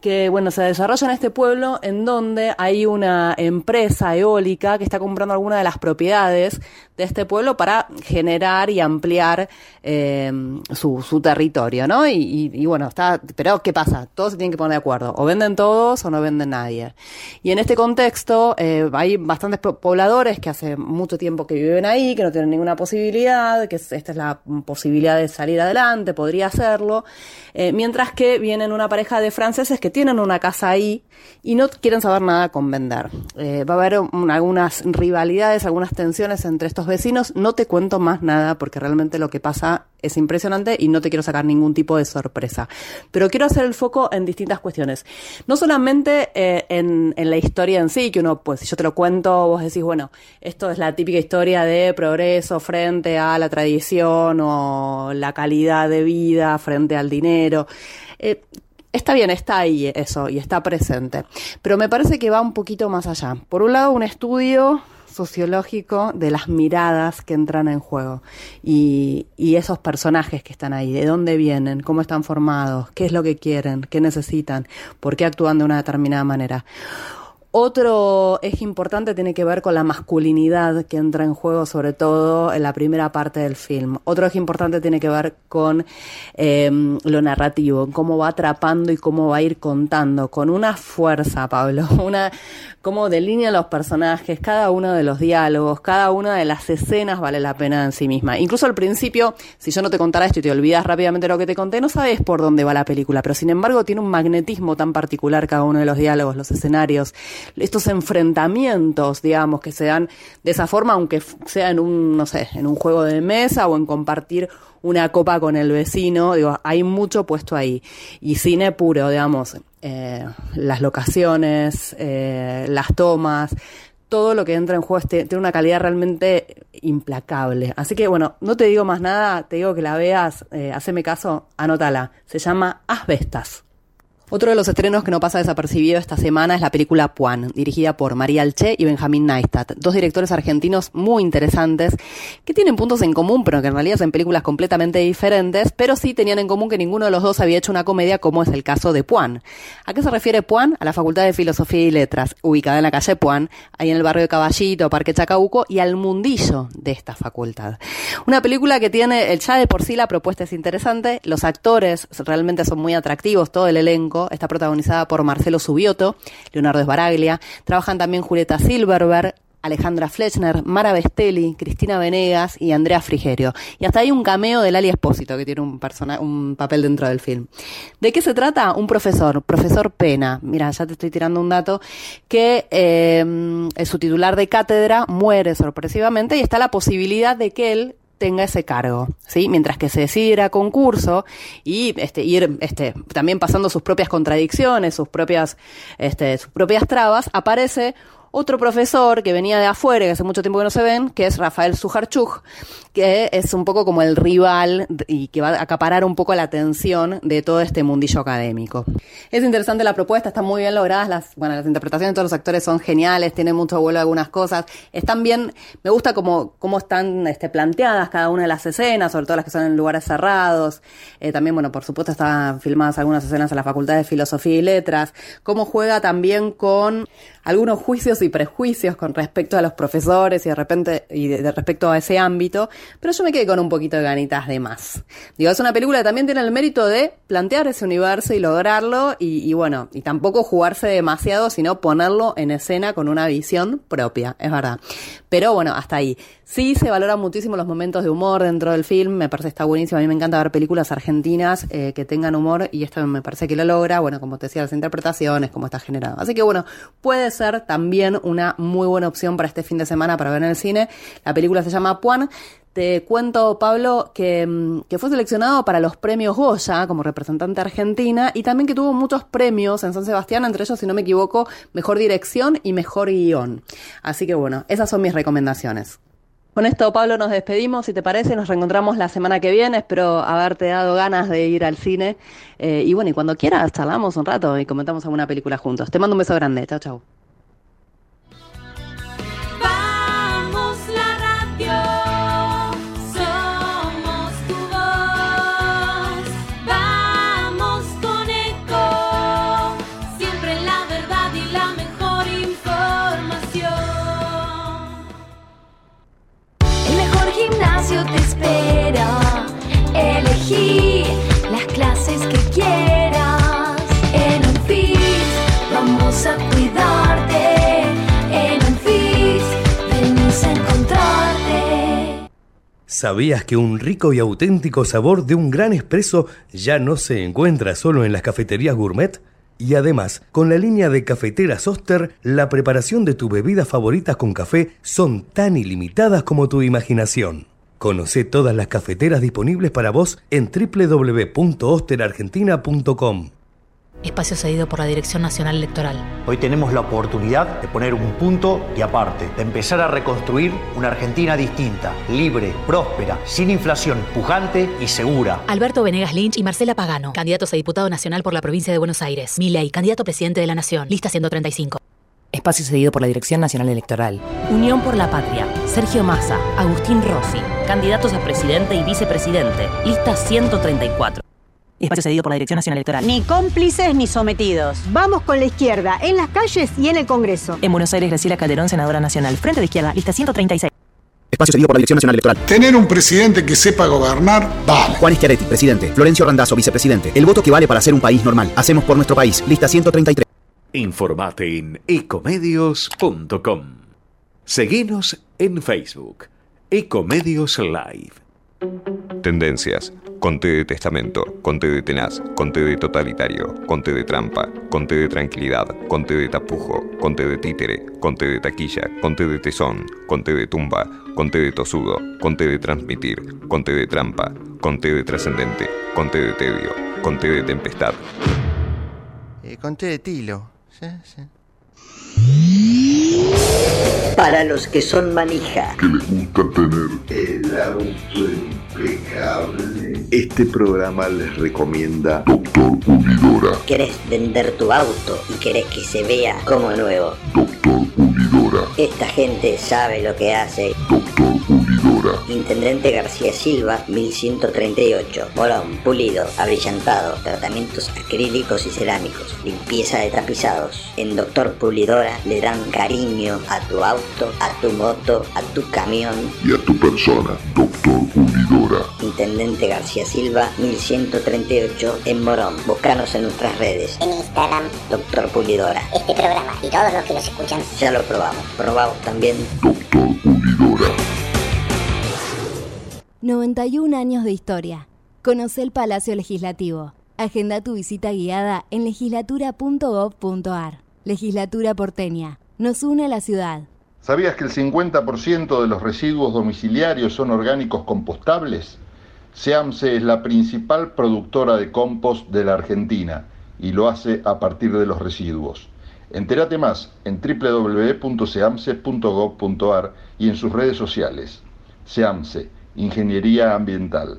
Que bueno, se desarrolla en este pueblo en donde hay una empresa eólica que está comprando alguna de las propiedades de este pueblo para generar y ampliar eh, su, territorio, ¿no? Y, y- y bueno, está, pero ¿qué pasa? Todos se tienen que poner de acuerdo. O venden todos o no venden nadie. Y en este contexto eh, hay bastantes po- pobladores que hace mucho tiempo que viven ahí, que no tienen ninguna posibilidad, que es- esta es la posibilidad de salir adelante, podría hacerlo. Eh, mientras que vienen una pareja de franceses que tienen una casa ahí y no quieren saber nada con vender. Eh, va a haber un- algunas rivalidades, algunas tensiones entre estos vecinos. No te cuento más nada porque realmente lo que pasa es impresionante y no te quiero sacar ningún tipo de sorpresa. Pero quiero hacer el foco en distintas cuestiones. No solamente eh, en, en la historia en sí, que uno, pues, si yo te lo cuento, vos decís, bueno, esto es la típica historia de progreso frente a la tradición o la calidad de vida frente al dinero. Eh, Está bien, está ahí eso y está presente, pero me parece que va un poquito más allá. Por un lado, un estudio sociológico de las miradas que entran en juego y, y esos personajes que están ahí, de dónde vienen, cómo están formados, qué es lo que quieren, qué necesitan, por qué actúan de una determinada manera. Otro eje importante tiene que ver con la masculinidad que entra en juego, sobre todo en la primera parte del film. Otro eje importante tiene que ver con eh, lo narrativo, cómo va atrapando y cómo va a ir contando, con una fuerza, Pablo, [laughs] una cómo delinea los personajes, cada uno de los diálogos, cada una de las escenas vale la pena en sí misma. Incluso al principio, si yo no te contara esto y te olvidas rápidamente lo que te conté, no sabes por dónde va la película, pero sin embargo tiene un magnetismo tan particular cada uno de los diálogos, los escenarios, estos enfrentamientos, digamos, que se dan de esa forma, aunque sea en un, no sé, en un juego de mesa o en compartir una copa con el vecino, digo, hay mucho puesto ahí. Y cine puro, digamos, eh, las locaciones, eh, las tomas, todo lo que entra en juego este- tiene una calidad realmente implacable. Así que bueno, no te digo más nada, te digo que la veas, eh, haceme caso, anótala. Se llama Asbestas. Otro de los estrenos que no pasa desapercibido esta semana es la película Puan, dirigida por María Alche y Benjamín Neistat, dos directores argentinos muy interesantes que tienen puntos en común, pero que en realidad son películas completamente diferentes, pero sí tenían en común que ninguno de los dos había hecho una comedia como es el caso de Puan. ¿A qué se refiere Puan? A la Facultad de Filosofía y Letras, ubicada en la calle Puan, ahí en el barrio de Caballito, Parque Chacabuco, y al mundillo de esta facultad. Una película que tiene, el ya de por sí la propuesta es interesante, los actores realmente son muy atractivos, todo el elenco, está protagonizada por Marcelo Subioto, Leonardo Esbaraglia, trabajan también Julieta Silverberg, Alejandra Fletchner, Mara Bestelli, Cristina Venegas y Andrea Frigerio. Y hasta hay un cameo de Lali Espósito, que tiene un, papel dentro del film. ¿De qué se trata? Un profesor, profesor Pena. Mira, ya te estoy tirando un dato, que eh, su titular de cátedra muere sorpresivamente y está la posibilidad de que él tenga ese cargo, ¿sí? Mientras que se decide ir a concurso y este, ir este, también pasando sus propias contradicciones, sus propias, este, sus propias trabas, aparece otro profesor que venía de afuera, que hace mucho tiempo que no se ven, que es Rafael Sujarchuk, que es un poco como el rival y que va a acaparar un poco la atención de todo este mundillo académico. Es interesante la propuesta, están muy bien logradas, las, bueno, las interpretaciones de todos los actores son geniales, tienen mucho vuelo algunas cosas, están bien, me gusta cómo, cómo están este, planteadas cada una de las escenas, sobre todo las que son en lugares cerrados, Eh, también, bueno, por supuesto están filmadas algunas escenas en la Facultad de Filosofía y Letras, cómo juega también con algunos juicios y prejuicios con respecto a los profesores y de repente y de, de respecto a ese ámbito, pero yo me quedé con un poquito de ganitas de más. Digo, es una película que también tiene el mérito de plantear ese universo y lograrlo y, bueno, y tampoco jugarse demasiado, sino ponerlo en escena con una visión propia, es verdad. Pero bueno, hasta ahí. Sí se valoran muchísimo los momentos de humor dentro del film, me parece que está buenísimo, a mí me encanta ver películas argentinas eh, que tengan humor y esto me parece que lo logra, bueno, como te decía, las interpretaciones, cómo está generado. Así que bueno, puede ser también una muy buena opción para este fin de semana para ver en el cine. La película se llama Puan. Te cuento, Pablo, que, mm, que fue seleccionado para los premios Goya como representante argentina y también que tuvo muchos premios en San Sebastián, entre ellos, si no me equivoco, mejor dirección y mejor guion. Así que bueno, esas son mis recomendaciones. Con esto, Pablo, nos despedimos. Si te parece, nos reencontramos la semana que viene. Espero haberte dado ganas de ir al cine. Eh, y bueno, y cuando quieras, charlamos un rato y comentamos alguna película juntos. Te mando un beso grande. Chao, chao. Elegí las clases que quieras. En un vamos a cuidarte. En un venimos a encontrarte. ¿Sabías que un rico y auténtico sabor de un gran espresso ya no se encuentra solo en las cafeterías gourmet? Y además, con la línea de cafeteras Oster, la preparación de tus bebidas favoritas con café son tan ilimitadas como tu imaginación. Conoce todas las cafeteras disponibles para vos en www.osterargentina.com. Espacio cedido por la Dirección Nacional Electoral. Hoy tenemos la oportunidad de poner un punto y aparte, de empezar a reconstruir una Argentina distinta, libre, próspera, sin inflación, pujante y segura. Alberto Venegas Lynch y Marcela Pagano, candidatos a diputado nacional por la provincia de Buenos Aires. Milei, candidato a presidente de la Nación, lista 135. Espacio cedido por la Dirección Nacional Electoral. Unión por la Patria. Sergio Massa, Agustín Rossi, candidatos a presidente y vicepresidente, lista 134. Espacio cedido por la Dirección Nacional Electoral. Ni cómplices ni sometidos. Vamos con la izquierda, en las calles y en el Congreso. En Buenos Aires, Graciela Calderón, senadora nacional. Frente de izquierda, lista 136. Espacio cedido por la Dirección Nacional Electoral. Tener un presidente que sepa gobernar, vale. Juan Schiaretti, presidente. Florencio Randazzo, vicepresidente. El voto que vale para ser un país normal. Hacemos por nuestro país. Lista 133. Informate en ecomedios.com. Seguinos en Facebook, Ecomedios Live. Tendencias. Conté de testamento, conté de tenaz, conté de totalitario, conté de trampa, conté de tranquilidad, conté de tapujo, conté de títere, conté de taquilla, conté de tesón, conté de tumba, conté de tosudo, conté de transmitir, conté de trampa, conté de trascendente, conté de tedio, conté de tempestad. Eh, conté de tilo. Sí, sí. Para los que son manija. Que les gusta tener el auto impecable. Este programa les recomienda Doctor Pulidora. ¿Querés vender tu auto y querés que se vea como nuevo? Doctor Pulidora. Esta gente sabe lo que hace. Doctor Pulidora. Intendente García Silva, 1138. Morón, pulido, abrillantado, tratamientos acrílicos y cerámicos, limpieza de tapizados. En Doctor Pulidora le dan cariño a tu auto, a tu moto, a tu camión. Y a tu persona, Doctor Pulidora. Intendente García Silva, 1138 en Morón. Búscanos en nuestras redes. En Instagram, Doctor Pulidora. este programa y todos los que los escuchan. Ya lo probamos. Probamos también. Doctor Pulidora. 91 años de historia. Conoce el Palacio Legislativo. Agenda tu visita guiada en legislatura.gov.ar. Legislatura porteña. Nos une a la ciudad. ¿Sabías que el 50% de los residuos domiciliarios son orgánicos compostables? SEAMSE es la principal productora de compost de la Argentina y lo hace a partir de los residuos. Entérate más en www.seamse.gov.ar y en sus redes sociales. SEAMSE, Ingeniería Ambiental.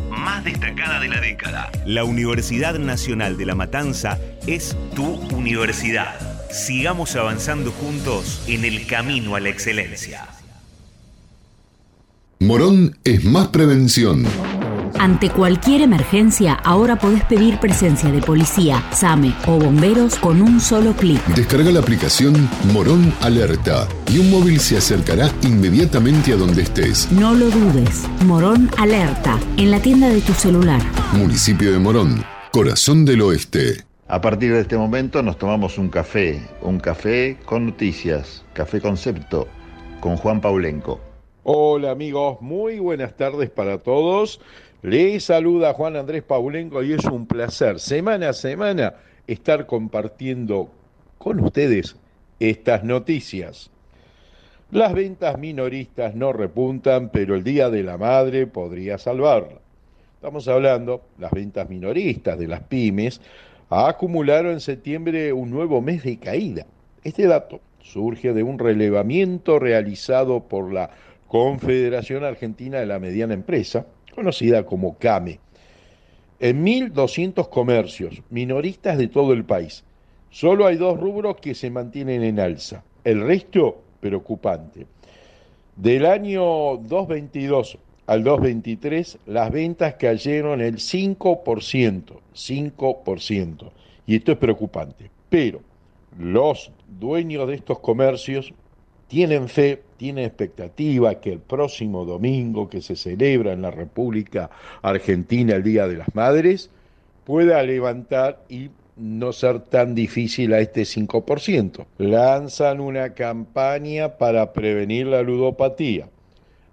más destacada de la década. La Universidad Nacional de La Matanza es tu universidad. Sigamos avanzando juntos en el camino a la excelencia. Morón es más prevención. Ante cualquier emergencia, ahora podés pedir presencia de policía, SAME o bomberos con un solo clic. Descarga la aplicación Morón Alerta y un móvil se acercará inmediatamente a donde estés. No lo dudes. Morón Alerta, en la tienda de tu celular. Municipio de Morón, corazón del oeste. A partir de este momento nos tomamos un café, un café con noticias, café concepto, con Juan Paulenco. Hola amigos, muy buenas tardes para todos. Les saluda Juan Andrés Paulenco y es un placer semana a semana estar compartiendo con ustedes estas noticias. Las ventas minoristas no repuntan, pero el Día de la Madre podría salvarla. Estamos hablando, las ventas minoristas de las pymes acumularon en septiembre un nuevo mes de caída. Este dato surge de un relevamiento realizado por la Confederación Argentina de la Mediana Empresa, conocida como CAME, en 1.200 comercios minoristas de todo el país. Solo hay dos rubros que se mantienen en alza. El resto, preocupante. Del año 222 al 223, las ventas cayeron el 5%, 5%. Y esto es preocupante. Pero los dueños de estos comercios tienen fe, tienen expectativa que el próximo domingo que se celebra en la República Argentina el Día de las Madres pueda levantar y no ser tan difícil a este 5%. Lanzan una campaña para prevenir la ludopatía.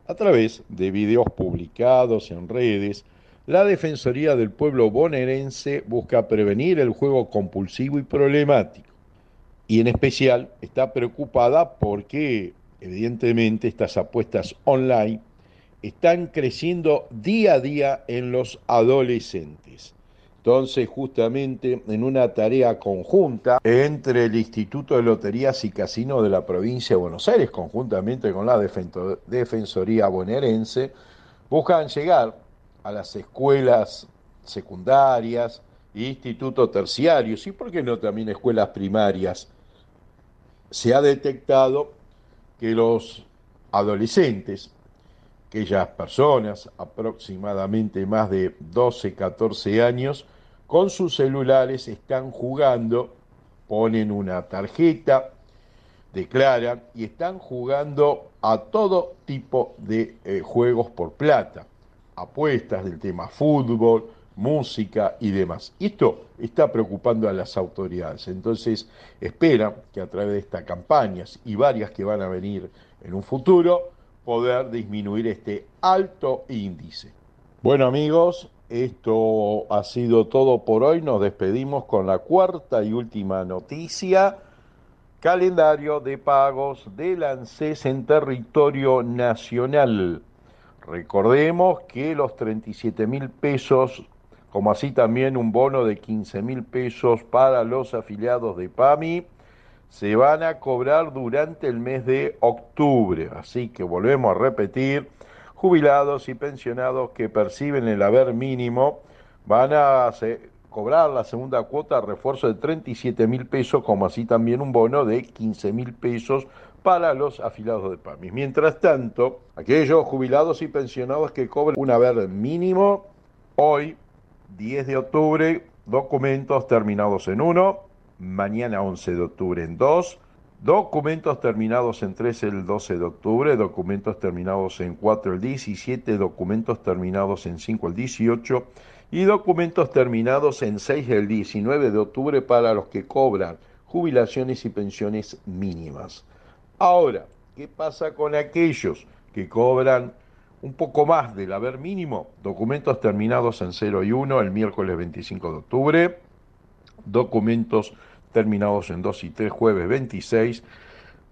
A través de videos publicados en redes, la Defensoría del Pueblo bonaerense busca prevenir el juego compulsivo y problemático y en especial está preocupada porque evidentemente estas apuestas online están creciendo día a día en los adolescentes. Entonces, justamente en una tarea conjunta entre el Instituto de Loterías y Casino de la provincia de Buenos Aires, conjuntamente con la Defensoría bonaerense, buscan llegar a las escuelas secundarias, institutos terciarios y, por qué no, también escuelas primarias. Se ha detectado que los adolescentes, aquellas personas aproximadamente más de 12, 14 años, con sus celulares están jugando, ponen una tarjeta, declaran y están jugando a todo tipo de eh, juegos por plata, apuestas del tema fútbol, música y demás. Esto está preocupando a las autoridades. Entonces, espera que a través de estas campañas y varias que van a venir en un futuro, poder disminuir este alto índice. Bueno amigos, esto ha sido todo por hoy. Nos despedimos con la cuarta y última noticia. Calendario de pagos del ANSES en territorio nacional. Recordemos que los 37 mil pesos, como así también un bono de 15 mil pesos para los afiliados de PAMI, se van a cobrar durante el mes de octubre. Así que volvemos a repetir, jubilados y pensionados que perciben el haber mínimo van a cobrar la segunda cuota refuerzo de 37 mil pesos, como así también un bono de 15 mil pesos para los afiliados de PAMI. Mientras tanto, aquellos jubilados y pensionados que cobren un haber mínimo, hoy, 10 de octubre, documentos terminados en 1, mañana 11 de octubre en 2, documentos terminados en 3 el 12 de octubre, documentos terminados en 4 el 17, documentos terminados en 5 el 18 y documentos terminados en 6 el 19 de octubre para los que cobran jubilaciones y pensiones mínimas. Ahora, ¿qué pasa con aquellos que cobran un poco más del haber mínimo? Documentos terminados en 0 y 1 el miércoles 25 de octubre, documentos terminados en 2 y 3 jueves 26,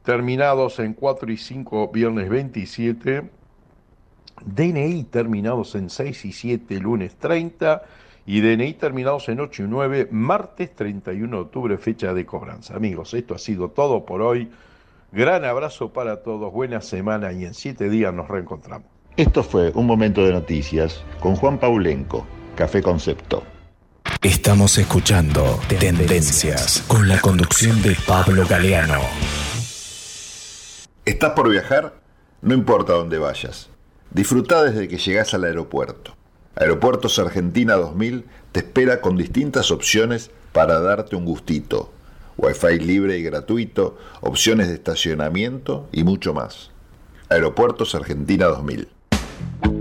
terminados en 4 y 5 viernes 27, DNI terminados en 6 y 7 lunes 30 y DNI terminados en 8 y 9 martes 31 de octubre fecha de cobranza. Amigos, esto ha sido todo por hoy. Gran abrazo para todos, buena semana y en 7 días nos reencontramos. Esto fue un momento de noticias con Juan Paulenco, Café Concepto. Estamos escuchando Tendencias con la conducción de Pablo Galeano. ¿Estás por viajar? No importa dónde vayas. Disfruta desde que llegas al aeropuerto. Aeropuertos Argentina 2000 te espera con distintas opciones para darte un gustito. Wi-Fi libre y gratuito, opciones de estacionamiento y mucho más. Aeropuertos Argentina 2000. Thank you.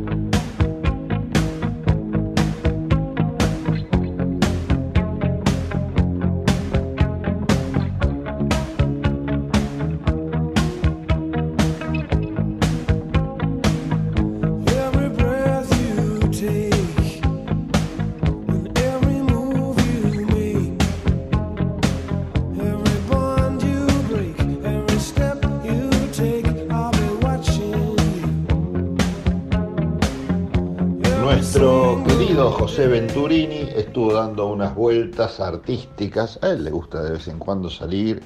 Venturini estuvo dando unas vueltas artísticas. A él le gusta de vez en cuando salir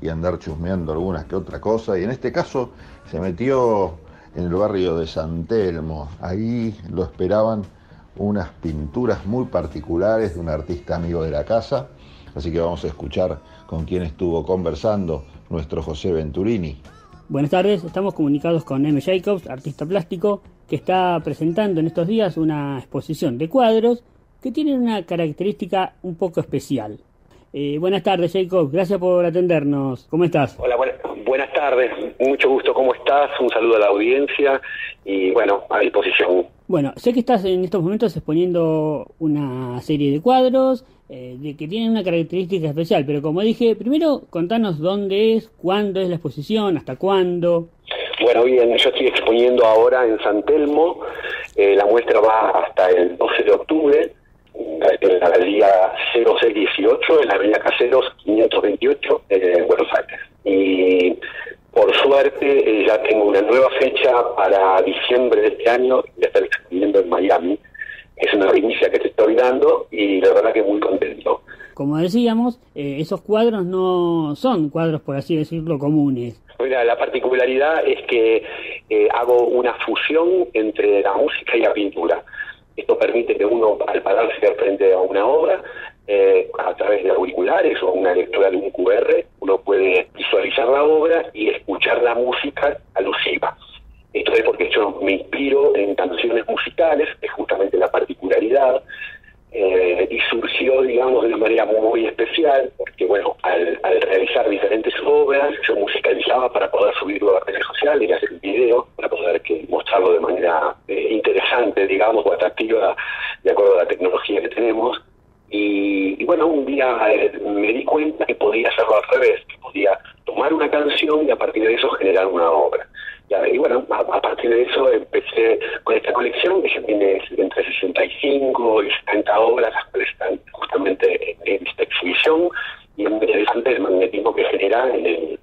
y andar chusmeando algunas que otra cosa. Y en este caso se metió en el barrio de San Telmo. Ahí lo esperaban unas pinturas muy particulares de un artista amigo de la casa. Así que vamos a escuchar con quién estuvo conversando nuestro José Venturini. Buenas tardes, estamos comunicados con M. Jacobs, artista plástico, que está presentando en estos días una exposición de cuadros que tienen una característica un poco especial. Eh, buenas tardes, Jacobs, gracias por atendernos. ¿Cómo estás? Hola, buenas tardes, mucho gusto, ¿cómo estás? Un saludo a la audiencia y bueno, a disposición. Bueno, sé que estás en estos momentos exponiendo una serie de cuadros eh, de que tienen una característica especial, pero como dije, primero contanos dónde es, cuándo es la exposición, hasta cuándo. Bueno, bien, yo estoy exponiendo ahora en San Telmo, eh, la muestra va hasta el 12 de octubre, en la galería 0618, en la avenida Caseros 528, en Buenos Aires. Y por suerte eh, ya tengo una nueva fecha para diciembre de este año, a estar exponiendo en Miami, es una primicia que te estoy dando y la verdad que muy contento. Como decíamos, eh, esos cuadros no son cuadros, por así decirlo, comunes. Mira, la particularidad es que eh, hago una fusión entre la música y la pintura. Esto permite que uno, al pararse frente a una obra, eh, a través de auriculares o una lectura de un QR, uno puede visualizar la obra y escuchar la música alusiva. Esto es porque yo me inspiro en canciones musicales, es justamente la particularidad, eh, y surgió, digamos, de una manera muy especial, porque, bueno, al, realizar diferentes obras, yo musicalizaba para poder subirlo a redes sociales y hacer un video para poder que, mostrarlo de manera eh, interesante, digamos, o atractiva de acuerdo a la tecnología que tenemos. Y, y bueno, un día eh, me di cuenta que podía hacerlo al revés, que podía tomar una canción y a partir de eso generar una obra. Ya, Y bueno, a, a partir de eso empecé con esta colección que ya tiene entre 65 y 70 obras, las cuales están justamente en, en esta exhibición, y es muy interesante el magnetismo que genera en el,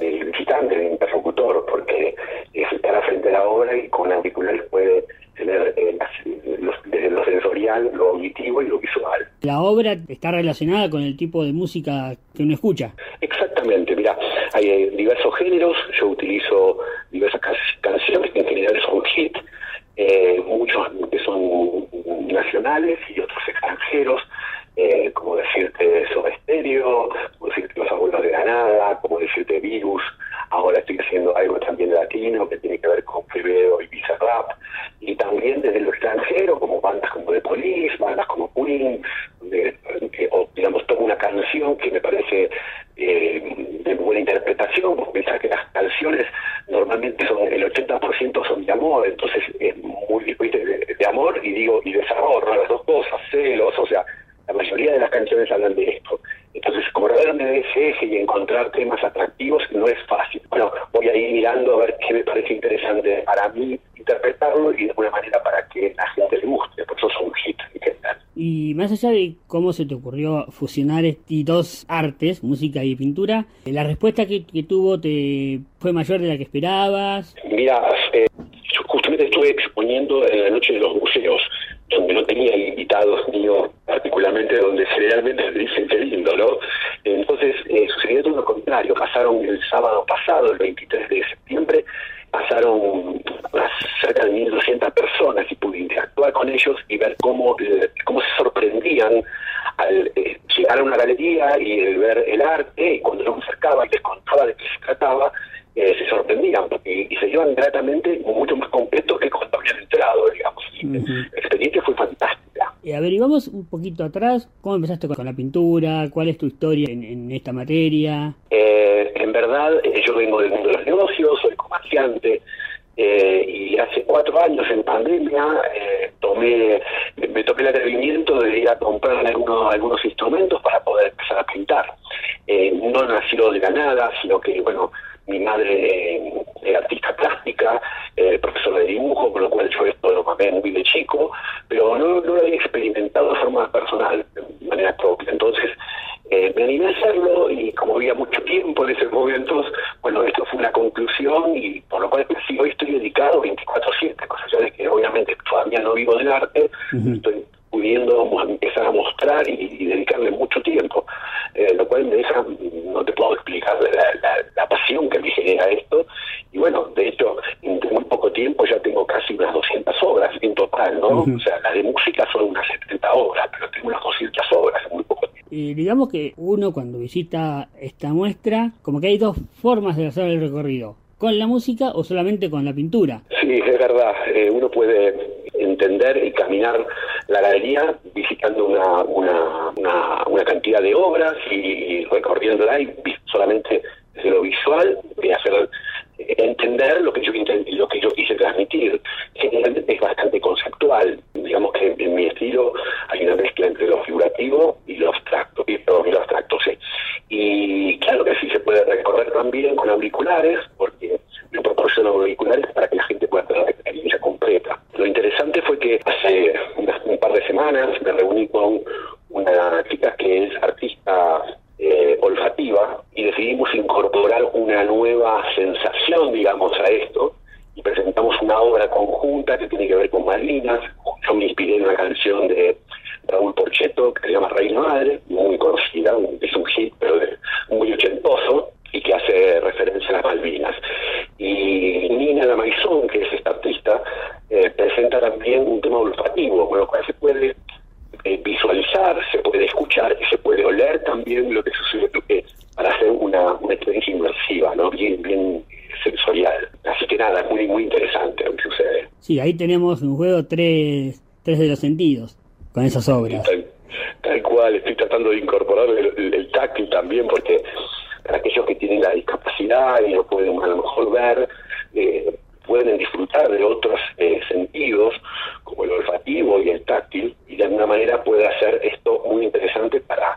el visitante, el interlocutor, porque es estar frente a la obra y con auriculares puede tener eh, las- los- desde lo sensorial, lo auditivo y lo visual. La obra está relacionada con el tipo de música que uno escucha. Exactamente, mira, hay eh, diversos géneros, yo utilizo diversas ca- canciones que en general son hit, eh, muchos que son nacionales y otros extranjeros, eh, como decirte Soda Stereo, como decirte Los Abuelos de Granada, como decirte Virus, ahora estoy haciendo algo también latino que tiene que ver con Quevedo y Visa Rap, y también desde lo extranjero, como bandas como The Police, bandas como Queen, de- que- o digamos, tomo una canción que me parece eh, de buena interpretación, porque pensar que las canciones normalmente son el 80% son de amor, entonces es muy ¿viste? de, de amor y digo y desamor, ¿no? las dos cosas, celos, o sea, la mayoría de las canciones hablan de esto. Entonces, correrme de ese eje y encontrar temas atractivos no es fácil. Bueno, voy a ir mirando a ver qué me parece interesante para mí interpretarlo y de alguna manera para que la gente le guste, por eso son un hit en general. Y más allá cómo se te ocurrió fusionar estas dos artes, música y pintura, la respuesta que, que tuvo te fue mayor de la que esperabas. Mira, eh, yo justamente estuve exponiendo en la noche de los museos, donde no tenía invitados míos, particularmente donde generalmente me dicen qué lindo, ¿no? Entonces eh, sucedió todo lo contrario. Pasaron el sábado pasado, el 23 de septiembre, pasaron unas cerca de 1.200 personas y pude interactuar con ellos y ver cómo, eh, cómo se sorprendían al eh, llegar a una galería y el ver el arte, y cuando yo me acercaba y les contaba de qué se trataba, eh, se sorprendían porque, y se iban gratamente mucho más completos que cuando habían entrado, digamos. Y La experiencia fue fantástica. Eh, averiguamos un poquito atrás cómo empezaste con la pintura, cuál es tu historia en, en esta materia. Eh, en verdad, eh, yo vengo del mundo de los negocios, soy comerciante, eh, y hace cuatro años en pandemia eh, tomé, me tomé el atrevimiento de ir a comprar algunos, algunos instrumentos para poder empezar a pintar. Eh, no nació de la nada, sino que, bueno, mi madre eh, es artista plástica, eh, profesora de dibujo, con lo cual yo esto lo mamé muy de chico, pero no, no lo había experimentado de forma personal, de manera propia. Entonces, eh, me animé a hacerlo y como había mucho tiempo en ese momento, bueno, esto fue una conclusión y por lo cual sí, hoy estoy dedicado 24-7, cosa ya de que obviamente todavía no vivo del arte, estoy pudiendo mo- empezar a mostrar y, y dedicarle mucho tiempo, eh, lo cual me deja, no te puedo explicar la, la- la pasión que me genera esto, y bueno, de hecho, en muy poco tiempo ya tengo casi unas 200 obras en total, ¿no? Ujú. O sea, las de música son unas 70 obras, pero tengo unas 200 obras en muy poco tiempo. Eh, digamos que uno cuando visita esta muestra, como que hay dos formas de hacer el recorrido, con la música o solamente con la pintura. Sí, es verdad. Eh, uno puede entender y caminar la galería visitando una, una, una, una cantidad de obras y, y recorriéndola y solamente desde lo visual de hacer entender lo que yo lo que yo quise transmitir. Generalmente es bastante conceptual. Digamos que en mi estilo hay una mezcla entre lo figurativo y lo abstracto, y, lo abstracto, sí. Y claro que sí se puede recorrer también con auriculares, porque yo proporciono auriculares para que la gente pueda tener la experiencia completa. Lo interesante fue que hace un par de semanas me reuní con una chica que es artista eh, olfativa y decidimos incorporar una nueva sensación, digamos, a esto y presentamos una obra conjunta que tiene que ver con Malvinas. Yo me inspiré en una canción de Raúl Porchetto que se llama Reina Madre, muy conocida, es un hit, pero muy ochentoso y que hace referencia a las Malvinas. Y Nina Lamaizón, que es esta artista, eh, presenta también un tema olfativo, con lo cual se puede eh, visualizar, se puede escuchar y se puede oler también lo que sucede eh, para hacer una, una experiencia inmersiva, ¿no? bien, bien sensorial. Así que nada, muy, muy interesante lo que sucede. Sí, ahí tenemos un juego tres, tres de los sentidos con esas obras. Tal, tal cual, estoy tratando de incorporar el, el- el táctil también, porque para aquellos que tienen la discapacidad y no pueden a lo mejor ver, eh, pueden disfrutar de otros eh, sentidos, como el olfativo y el táctil, y de alguna manera puede hacer esto muy interesante para,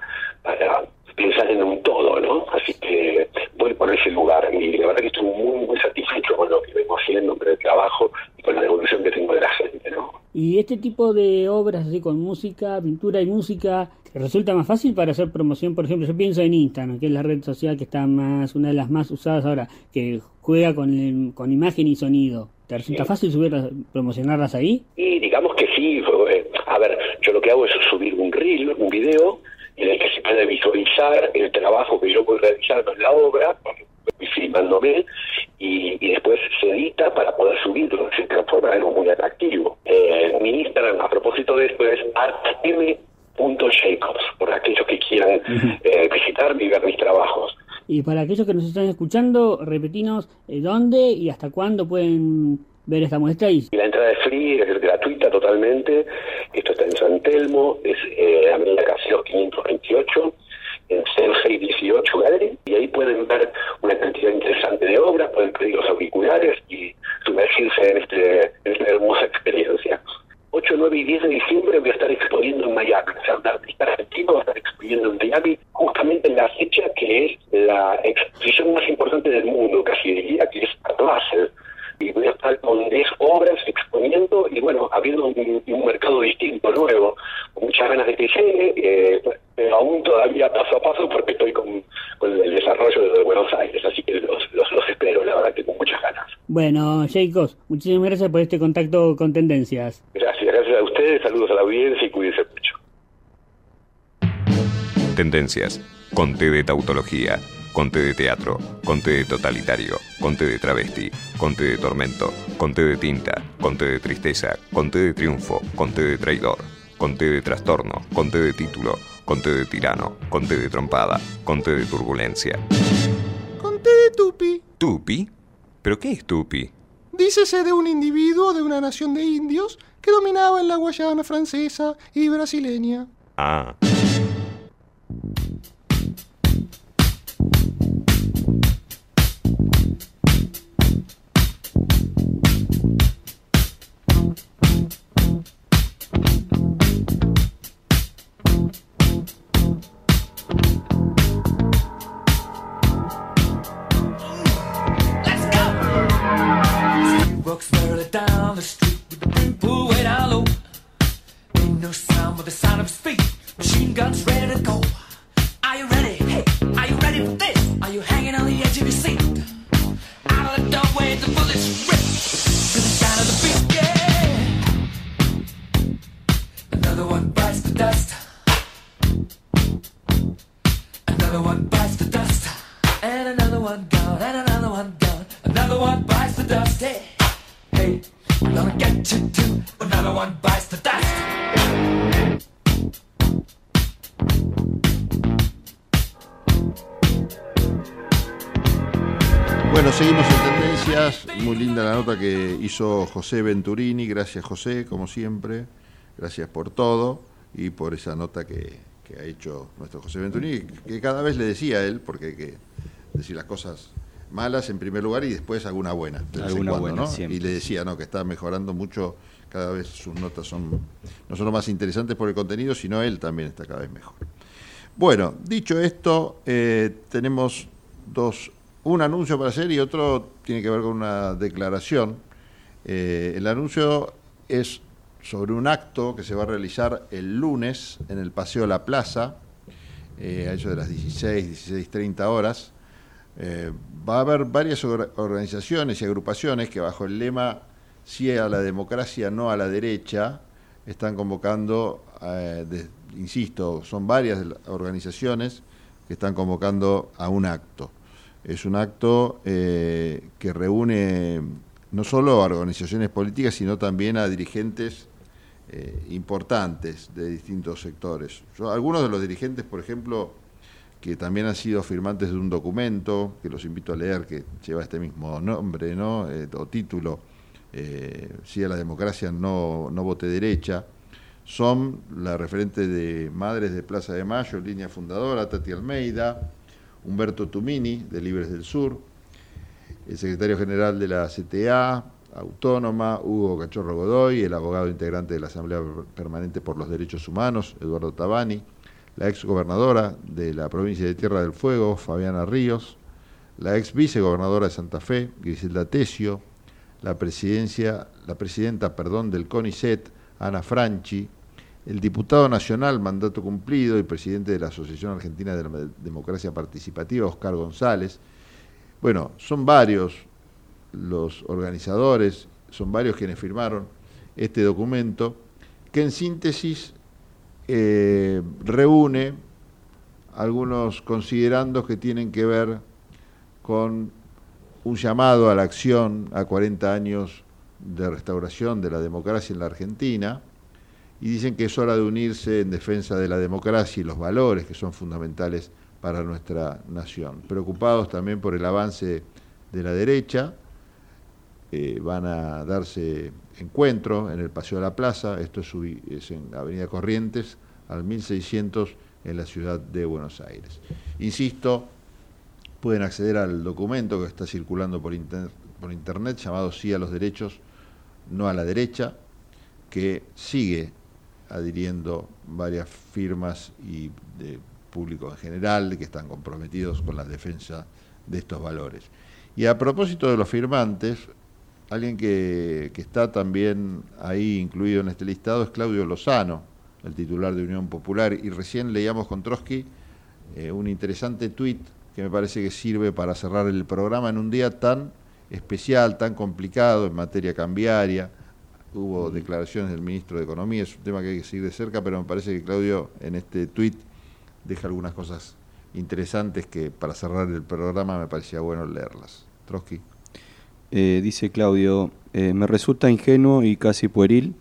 pensar en un todo, ¿no? Así que voy por ese lugar y la verdad que estoy muy, muy satisfecho con lo que vengo haciendo, con el trabajo y con la devolución que tengo de la gente, ¿no? Y este tipo de obras así con música, pintura y música, resulta más fácil para hacer promoción, por ejemplo, yo pienso en Instagram, que es la red social que está más, una de las más usadas ahora, que juega con, con imagen y sonido. ¿Te resulta fácil subir, promocionarlas ahí? Y digamos que sí, eh, a ver, yo lo que hago es subir un reel, un video, en el que se puede visualizar el trabajo que yo voy realizando en la obra, filmándome, y, y después se edita para poder subirlo, se transforma en algo muy atractivo. Eh, mi Instagram, a propósito de esto, es artm.jacobs, por aquellos que quieran eh, visitarme y ver mis trabajos. Y para aquellos que nos están escuchando, repetinos eh, dónde y hasta cuándo pueden ver esta muestra. Y... La entrada es free, es gratuita totalmente. Esto está en San Telmo, es eh, Avenida Caseros 528, en 0618 Gallery. Y ahí pueden ver una cantidad interesante de obras, pueden pedir los auriculares y sumergirse en, este, en esta hermosa experiencia. 8, 9 y 10 de diciembre voy a estar exponiendo en Miami. O sea, un artista argentino a estar exponiendo en Miami justamente en la fecha que es la exposición más importante del mundo, casi diría, que es Basel y voy a estar con 10 obras exponiendo y bueno, abriendo un, un, mercado distinto, nuevo, con muchas ganas de que llegue, eh, pero aún todavía paso a paso porque estoy con, con el desarrollo de Buenos Aires, así que los, los, los espero, la verdad que con muchas ganas. Bueno, Jacobs, muchísimas gracias por este contacto con Tendencias. Gracias, gracias a ustedes, saludos a la audiencia y cuídense mucho. Tendencias, con T de tautología Conte de teatro, conte de totalitario, conte de travesti, conte de tormento, conte de tinta, conte de tristeza, conte de triunfo, conte de traidor, conte de trastorno, conte de título, conte de tirano, conte de trompada, conte de turbulencia. Conte de tupi. ¿Tupi? ¿Pero qué es tupi? Dícese de un individuo de una nación de indios que dominaba en la Guayana francesa y brasileña. Ah. Hizo José Venturini. Gracias, José, como siempre. Gracias por todo y por esa nota que, que ha hecho nuestro José Venturini, que cada vez le decía a él, porque hay que decir las cosas malas en primer lugar y después alguna buena. de vez en Alguna cuando, buena, ¿no? siempre. Y le decía ¿no? que está mejorando mucho. Cada vez sus notas son no solo más interesantes por el contenido, sino él también está cada vez mejor. Bueno, dicho esto, eh, tenemos dos, un anuncio para hacer y otro tiene que ver con una declaración. Eh, el anuncio es sobre un acto que se va a realizar el lunes en el Paseo La Plaza, eh, a eso de las 16, 16.30 horas. Eh, va a haber varias or- organizaciones y agrupaciones que bajo el lema sí a la democracia, no a la derecha, están convocando, insisto, son varias organizaciones que están convocando a un acto. Es un acto que reúne no solo a organizaciones políticas, sino también a dirigentes eh, importantes de distintos sectores. Yo- algunos de los dirigentes, por ejemplo, que también han sido firmantes de un documento, que los invito a leer, que lleva este mismo nombre, ¿no? Eh, o título, eh, Sí a la democracia, no, no vote derecha, son la referente de Madres de Plaza de Mayo, línea fundadora, Tati Almeida, Humberto Tumini, de Libres del Sur, el secretario general de la CTA, Autónoma, Hugo Cachorro Godoy, el abogado integrante de la Asamblea Permanente por los Derechos Humanos, Eduardo Tabani, la ex gobernadora de la provincia de Tierra del Fuego, Fabiana Ríos, la ex vicegobernadora de Santa Fe, Griselda Tesio, la presidencia, la presidenta, perdón, del CONICET, Ana Franchi, el diputado nacional, mandato cumplido, y presidente de la Asociación Argentina de la Democracia Participativa, Oscar González. Bueno, son varios los organizadores, son varios quienes firmaron este documento, que en síntesis eh, reúne algunos considerandos que tienen que ver con un llamado a la acción a 40 años de restauración de la democracia en la Argentina y dicen que es hora de unirse en defensa de la democracia y los valores que son fundamentales para nuestra nación. Preocupados también por el avance de la derecha, eh, van a darse encuentro en el Paseo de la Plaza, esto es, en Avenida Corrientes, al 1600 en la ciudad de Buenos Aires. Insisto, pueden acceder al documento que está circulando por, por internet llamado Sí a los derechos, no a la derecha, que sigue adhiriendo varias firmas y de público en general que están comprometidos con la defensa de estos valores. Y a propósito de los firmantes, alguien que, está también ahí incluido en este listado es Claudio Lozano, el titular de Unión Popular, y recién leíamos con Trotsky eh, un interesante tuit que me parece que sirve para cerrar el programa en un día tan especial, tan complicado en materia cambiaria. Hubo declaraciones del ministro de Economía, es un tema que hay que seguir de cerca, pero me parece que Claudio en este tuit deja algunas cosas interesantes que para cerrar el programa me parecía bueno leerlas. Trotsky. Eh, dice Claudio, eh, me resulta ingenuo y casi pueril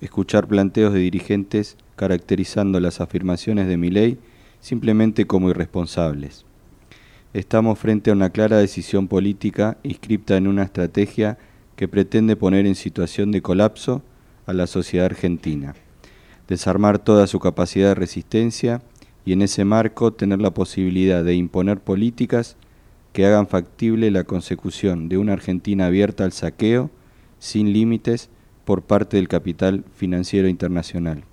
escuchar planteos de dirigentes caracterizando las afirmaciones de mi ley simplemente como irresponsables. Estamos frente a una clara decisión política inscripta en una estrategia que pretende poner en situación de colapso a la sociedad argentina, desarmar toda su capacidad de resistencia y en ese marco tener la posibilidad de imponer políticas que hagan factible la consecución de una Argentina abierta al saqueo, sin límites, por parte del capital financiero internacional.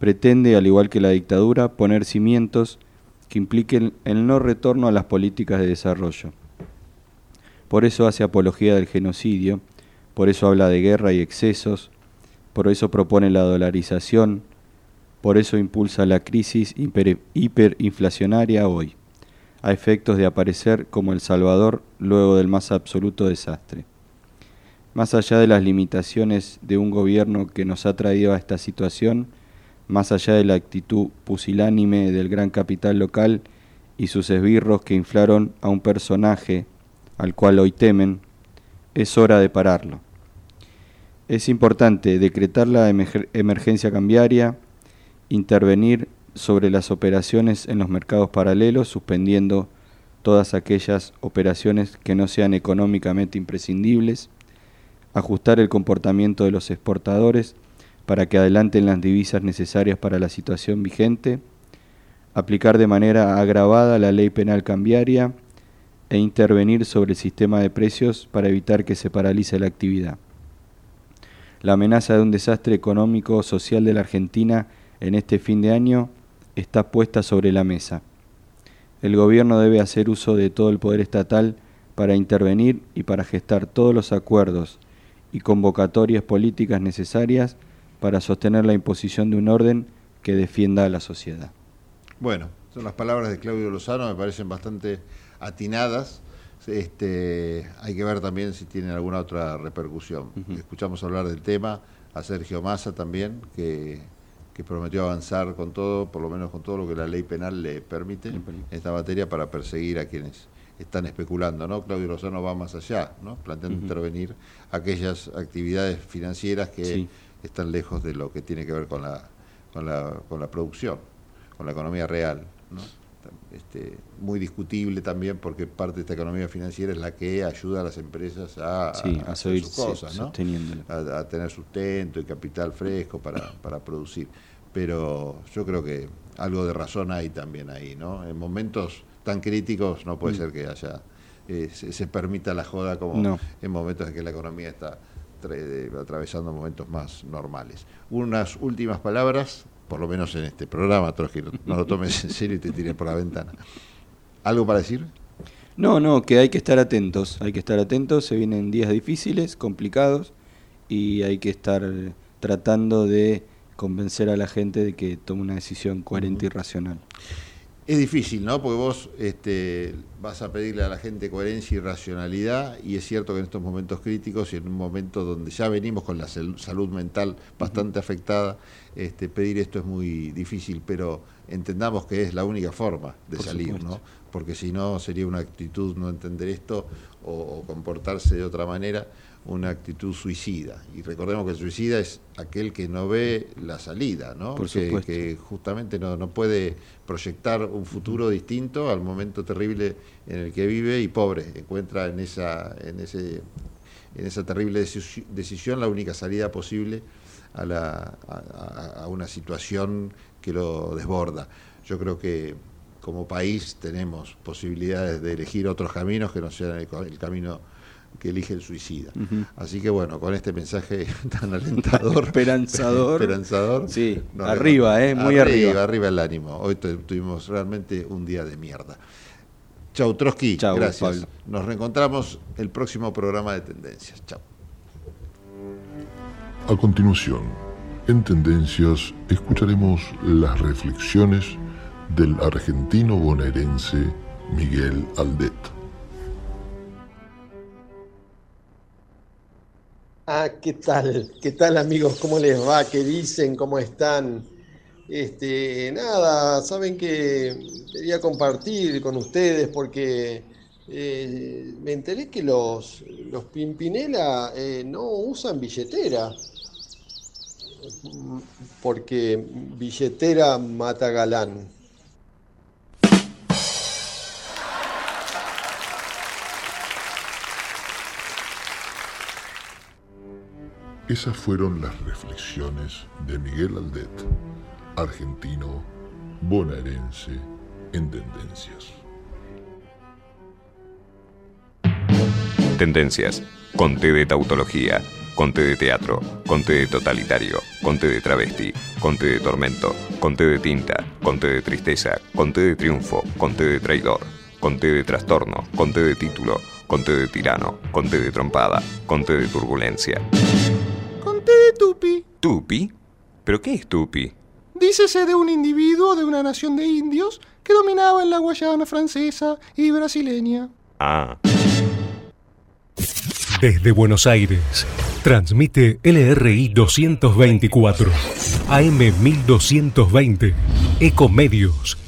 Pretende, al igual que la dictadura, poner cimientos que impliquen el no retorno a las políticas de desarrollo. Por eso hace apología del genocidio, por eso habla de guerra y excesos, por eso propone la dolarización, por eso impulsa la crisis hiperinflacionaria hoy, a efectos de aparecer como el Salvador luego del más absoluto desastre. Más allá de las limitaciones de un gobierno que nos ha traído a esta situación, más allá de la actitud pusilánime del gran capital local y sus esbirros que inflaron a un personaje al cual hoy temen, es hora de pararlo. Es importante decretar la emergencia cambiaria, intervenir sobre las operaciones en los mercados paralelos, suspendiendo todas aquellas operaciones que no sean económicamente imprescindibles, ajustar el comportamiento de los exportadores, para que adelanten las divisas necesarias para la situación vigente, aplicar de manera agravada la ley penal cambiaria e intervenir sobre el sistema de precios para evitar que se paralice la actividad. La amenaza de un desastre económico social de la Argentina en este fin de año está puesta sobre la mesa. El gobierno debe hacer uso de todo el poder estatal para intervenir y para gestar todos los acuerdos y convocatorias políticas necesarias para sostener la imposición de un orden que defienda a la sociedad. Bueno, son las palabras de Claudio Lozano, me parecen bastante atinadas. Este, hay que ver también si tienen alguna otra repercusión. Escuchamos hablar del tema a Sergio Massa también, que, prometió avanzar con todo, por lo menos con todo lo que la ley penal le permite en esta materia para perseguir a quienes están especulando, ¿no? Claudio Lozano va más allá, ¿no? Planteando intervenir aquellas actividades financieras que están lejos de lo que tiene que ver con la, con la, con la producción, con la economía real. ¿no? Este, muy discutible también porque parte de esta economía financiera es la que ayuda a las empresas a, hacer sus cosas, ¿no? a, tener sustento y capital fresco para, para producir. Pero yo creo que algo de razón hay también ahí, ¿no? En momentos tan críticos no puede mm. ser que haya eh, se, se permita la joda como No. en momentos en que la economía está tra- atravesando momentos más normales. Unas últimas palabras, por lo menos en este programa, Trotsky, no, no lo tomes en serio y te tiré por la ventana. ¿Algo para decir? No, no, que hay que estar atentos, hay que estar atentos, se vienen días difíciles, complicados, y hay que estar tratando de convencer a la gente de que tome una decisión coherente y racional. Es difícil, ¿no? Porque vos este, vas a pedirle a la gente coherencia y racionalidad, y es cierto que en estos momentos críticos y en un momento donde ya venimos con la sal- salud mental bastante afectada, este, pedir esto es muy difícil, pero entendamos que es la única forma de Por salir, supuesto. ¿no? Porque si no sería una actitud no entender esto o, o comportarse de otra manera, una actitud suicida. Y recordemos que el suicida es aquel que no ve la salida, ¿no? Por que, justamente no, no puede proyectar un futuro distinto al momento terrible en el que vive y pobre, encuentra en esa, en ese, en esa terrible deci- decisión la única salida posible a, la, a, una situación que lo desborda. Yo creo que como país tenemos posibilidades de elegir otros caminos que no sean el, el camino que elige el suicida. Así que bueno, con este mensaje [laughs] tan alentador, Esperanzador. [laughs] esperanzador, Sí, arriba, eh, muy arriba. arriba el ánimo. Hoy tu- tuvimos realmente un día de mierda. Chau, Trotsky. Chau, gracias. Pablo. Nos reencontramos el próximo programa de Tendencias. Chau. A continuación, en Tendencias escucharemos las reflexiones del argentino bonaerense Miguel Aldet. Ah, ¿qué tal? ¿Qué tal amigos? ¿Cómo les va? ¿Qué dicen? ¿Cómo están? Este, nada, saben que quería compartir con ustedes porque eh, me enteré que los, los Pimpinela eh, no usan billetera. Porque billetera mata galán. Esas fueron las reflexiones de Miguel Aldet, argentino bonaerense en Tendencias. Tendencias. Conté de tautología. Conté de teatro. Conté de totalitario. Conté de travesti. Conté de tormento. Conté de tinta. Conté de tristeza. Conté de triunfo. Conté de traidor. Conté de trastorno. Conté de título. Conté de tirano. Conté de trompada. Conté de turbulencia. Tupi. ¿Tupi? ¿Pero qué es Tupi? Dícese de un individuo de una nación de indios que dominaba en la Guayana francesa y brasileña. Ah. Desde Buenos Aires, transmite LRI 224, AM 1220, Ecomedios.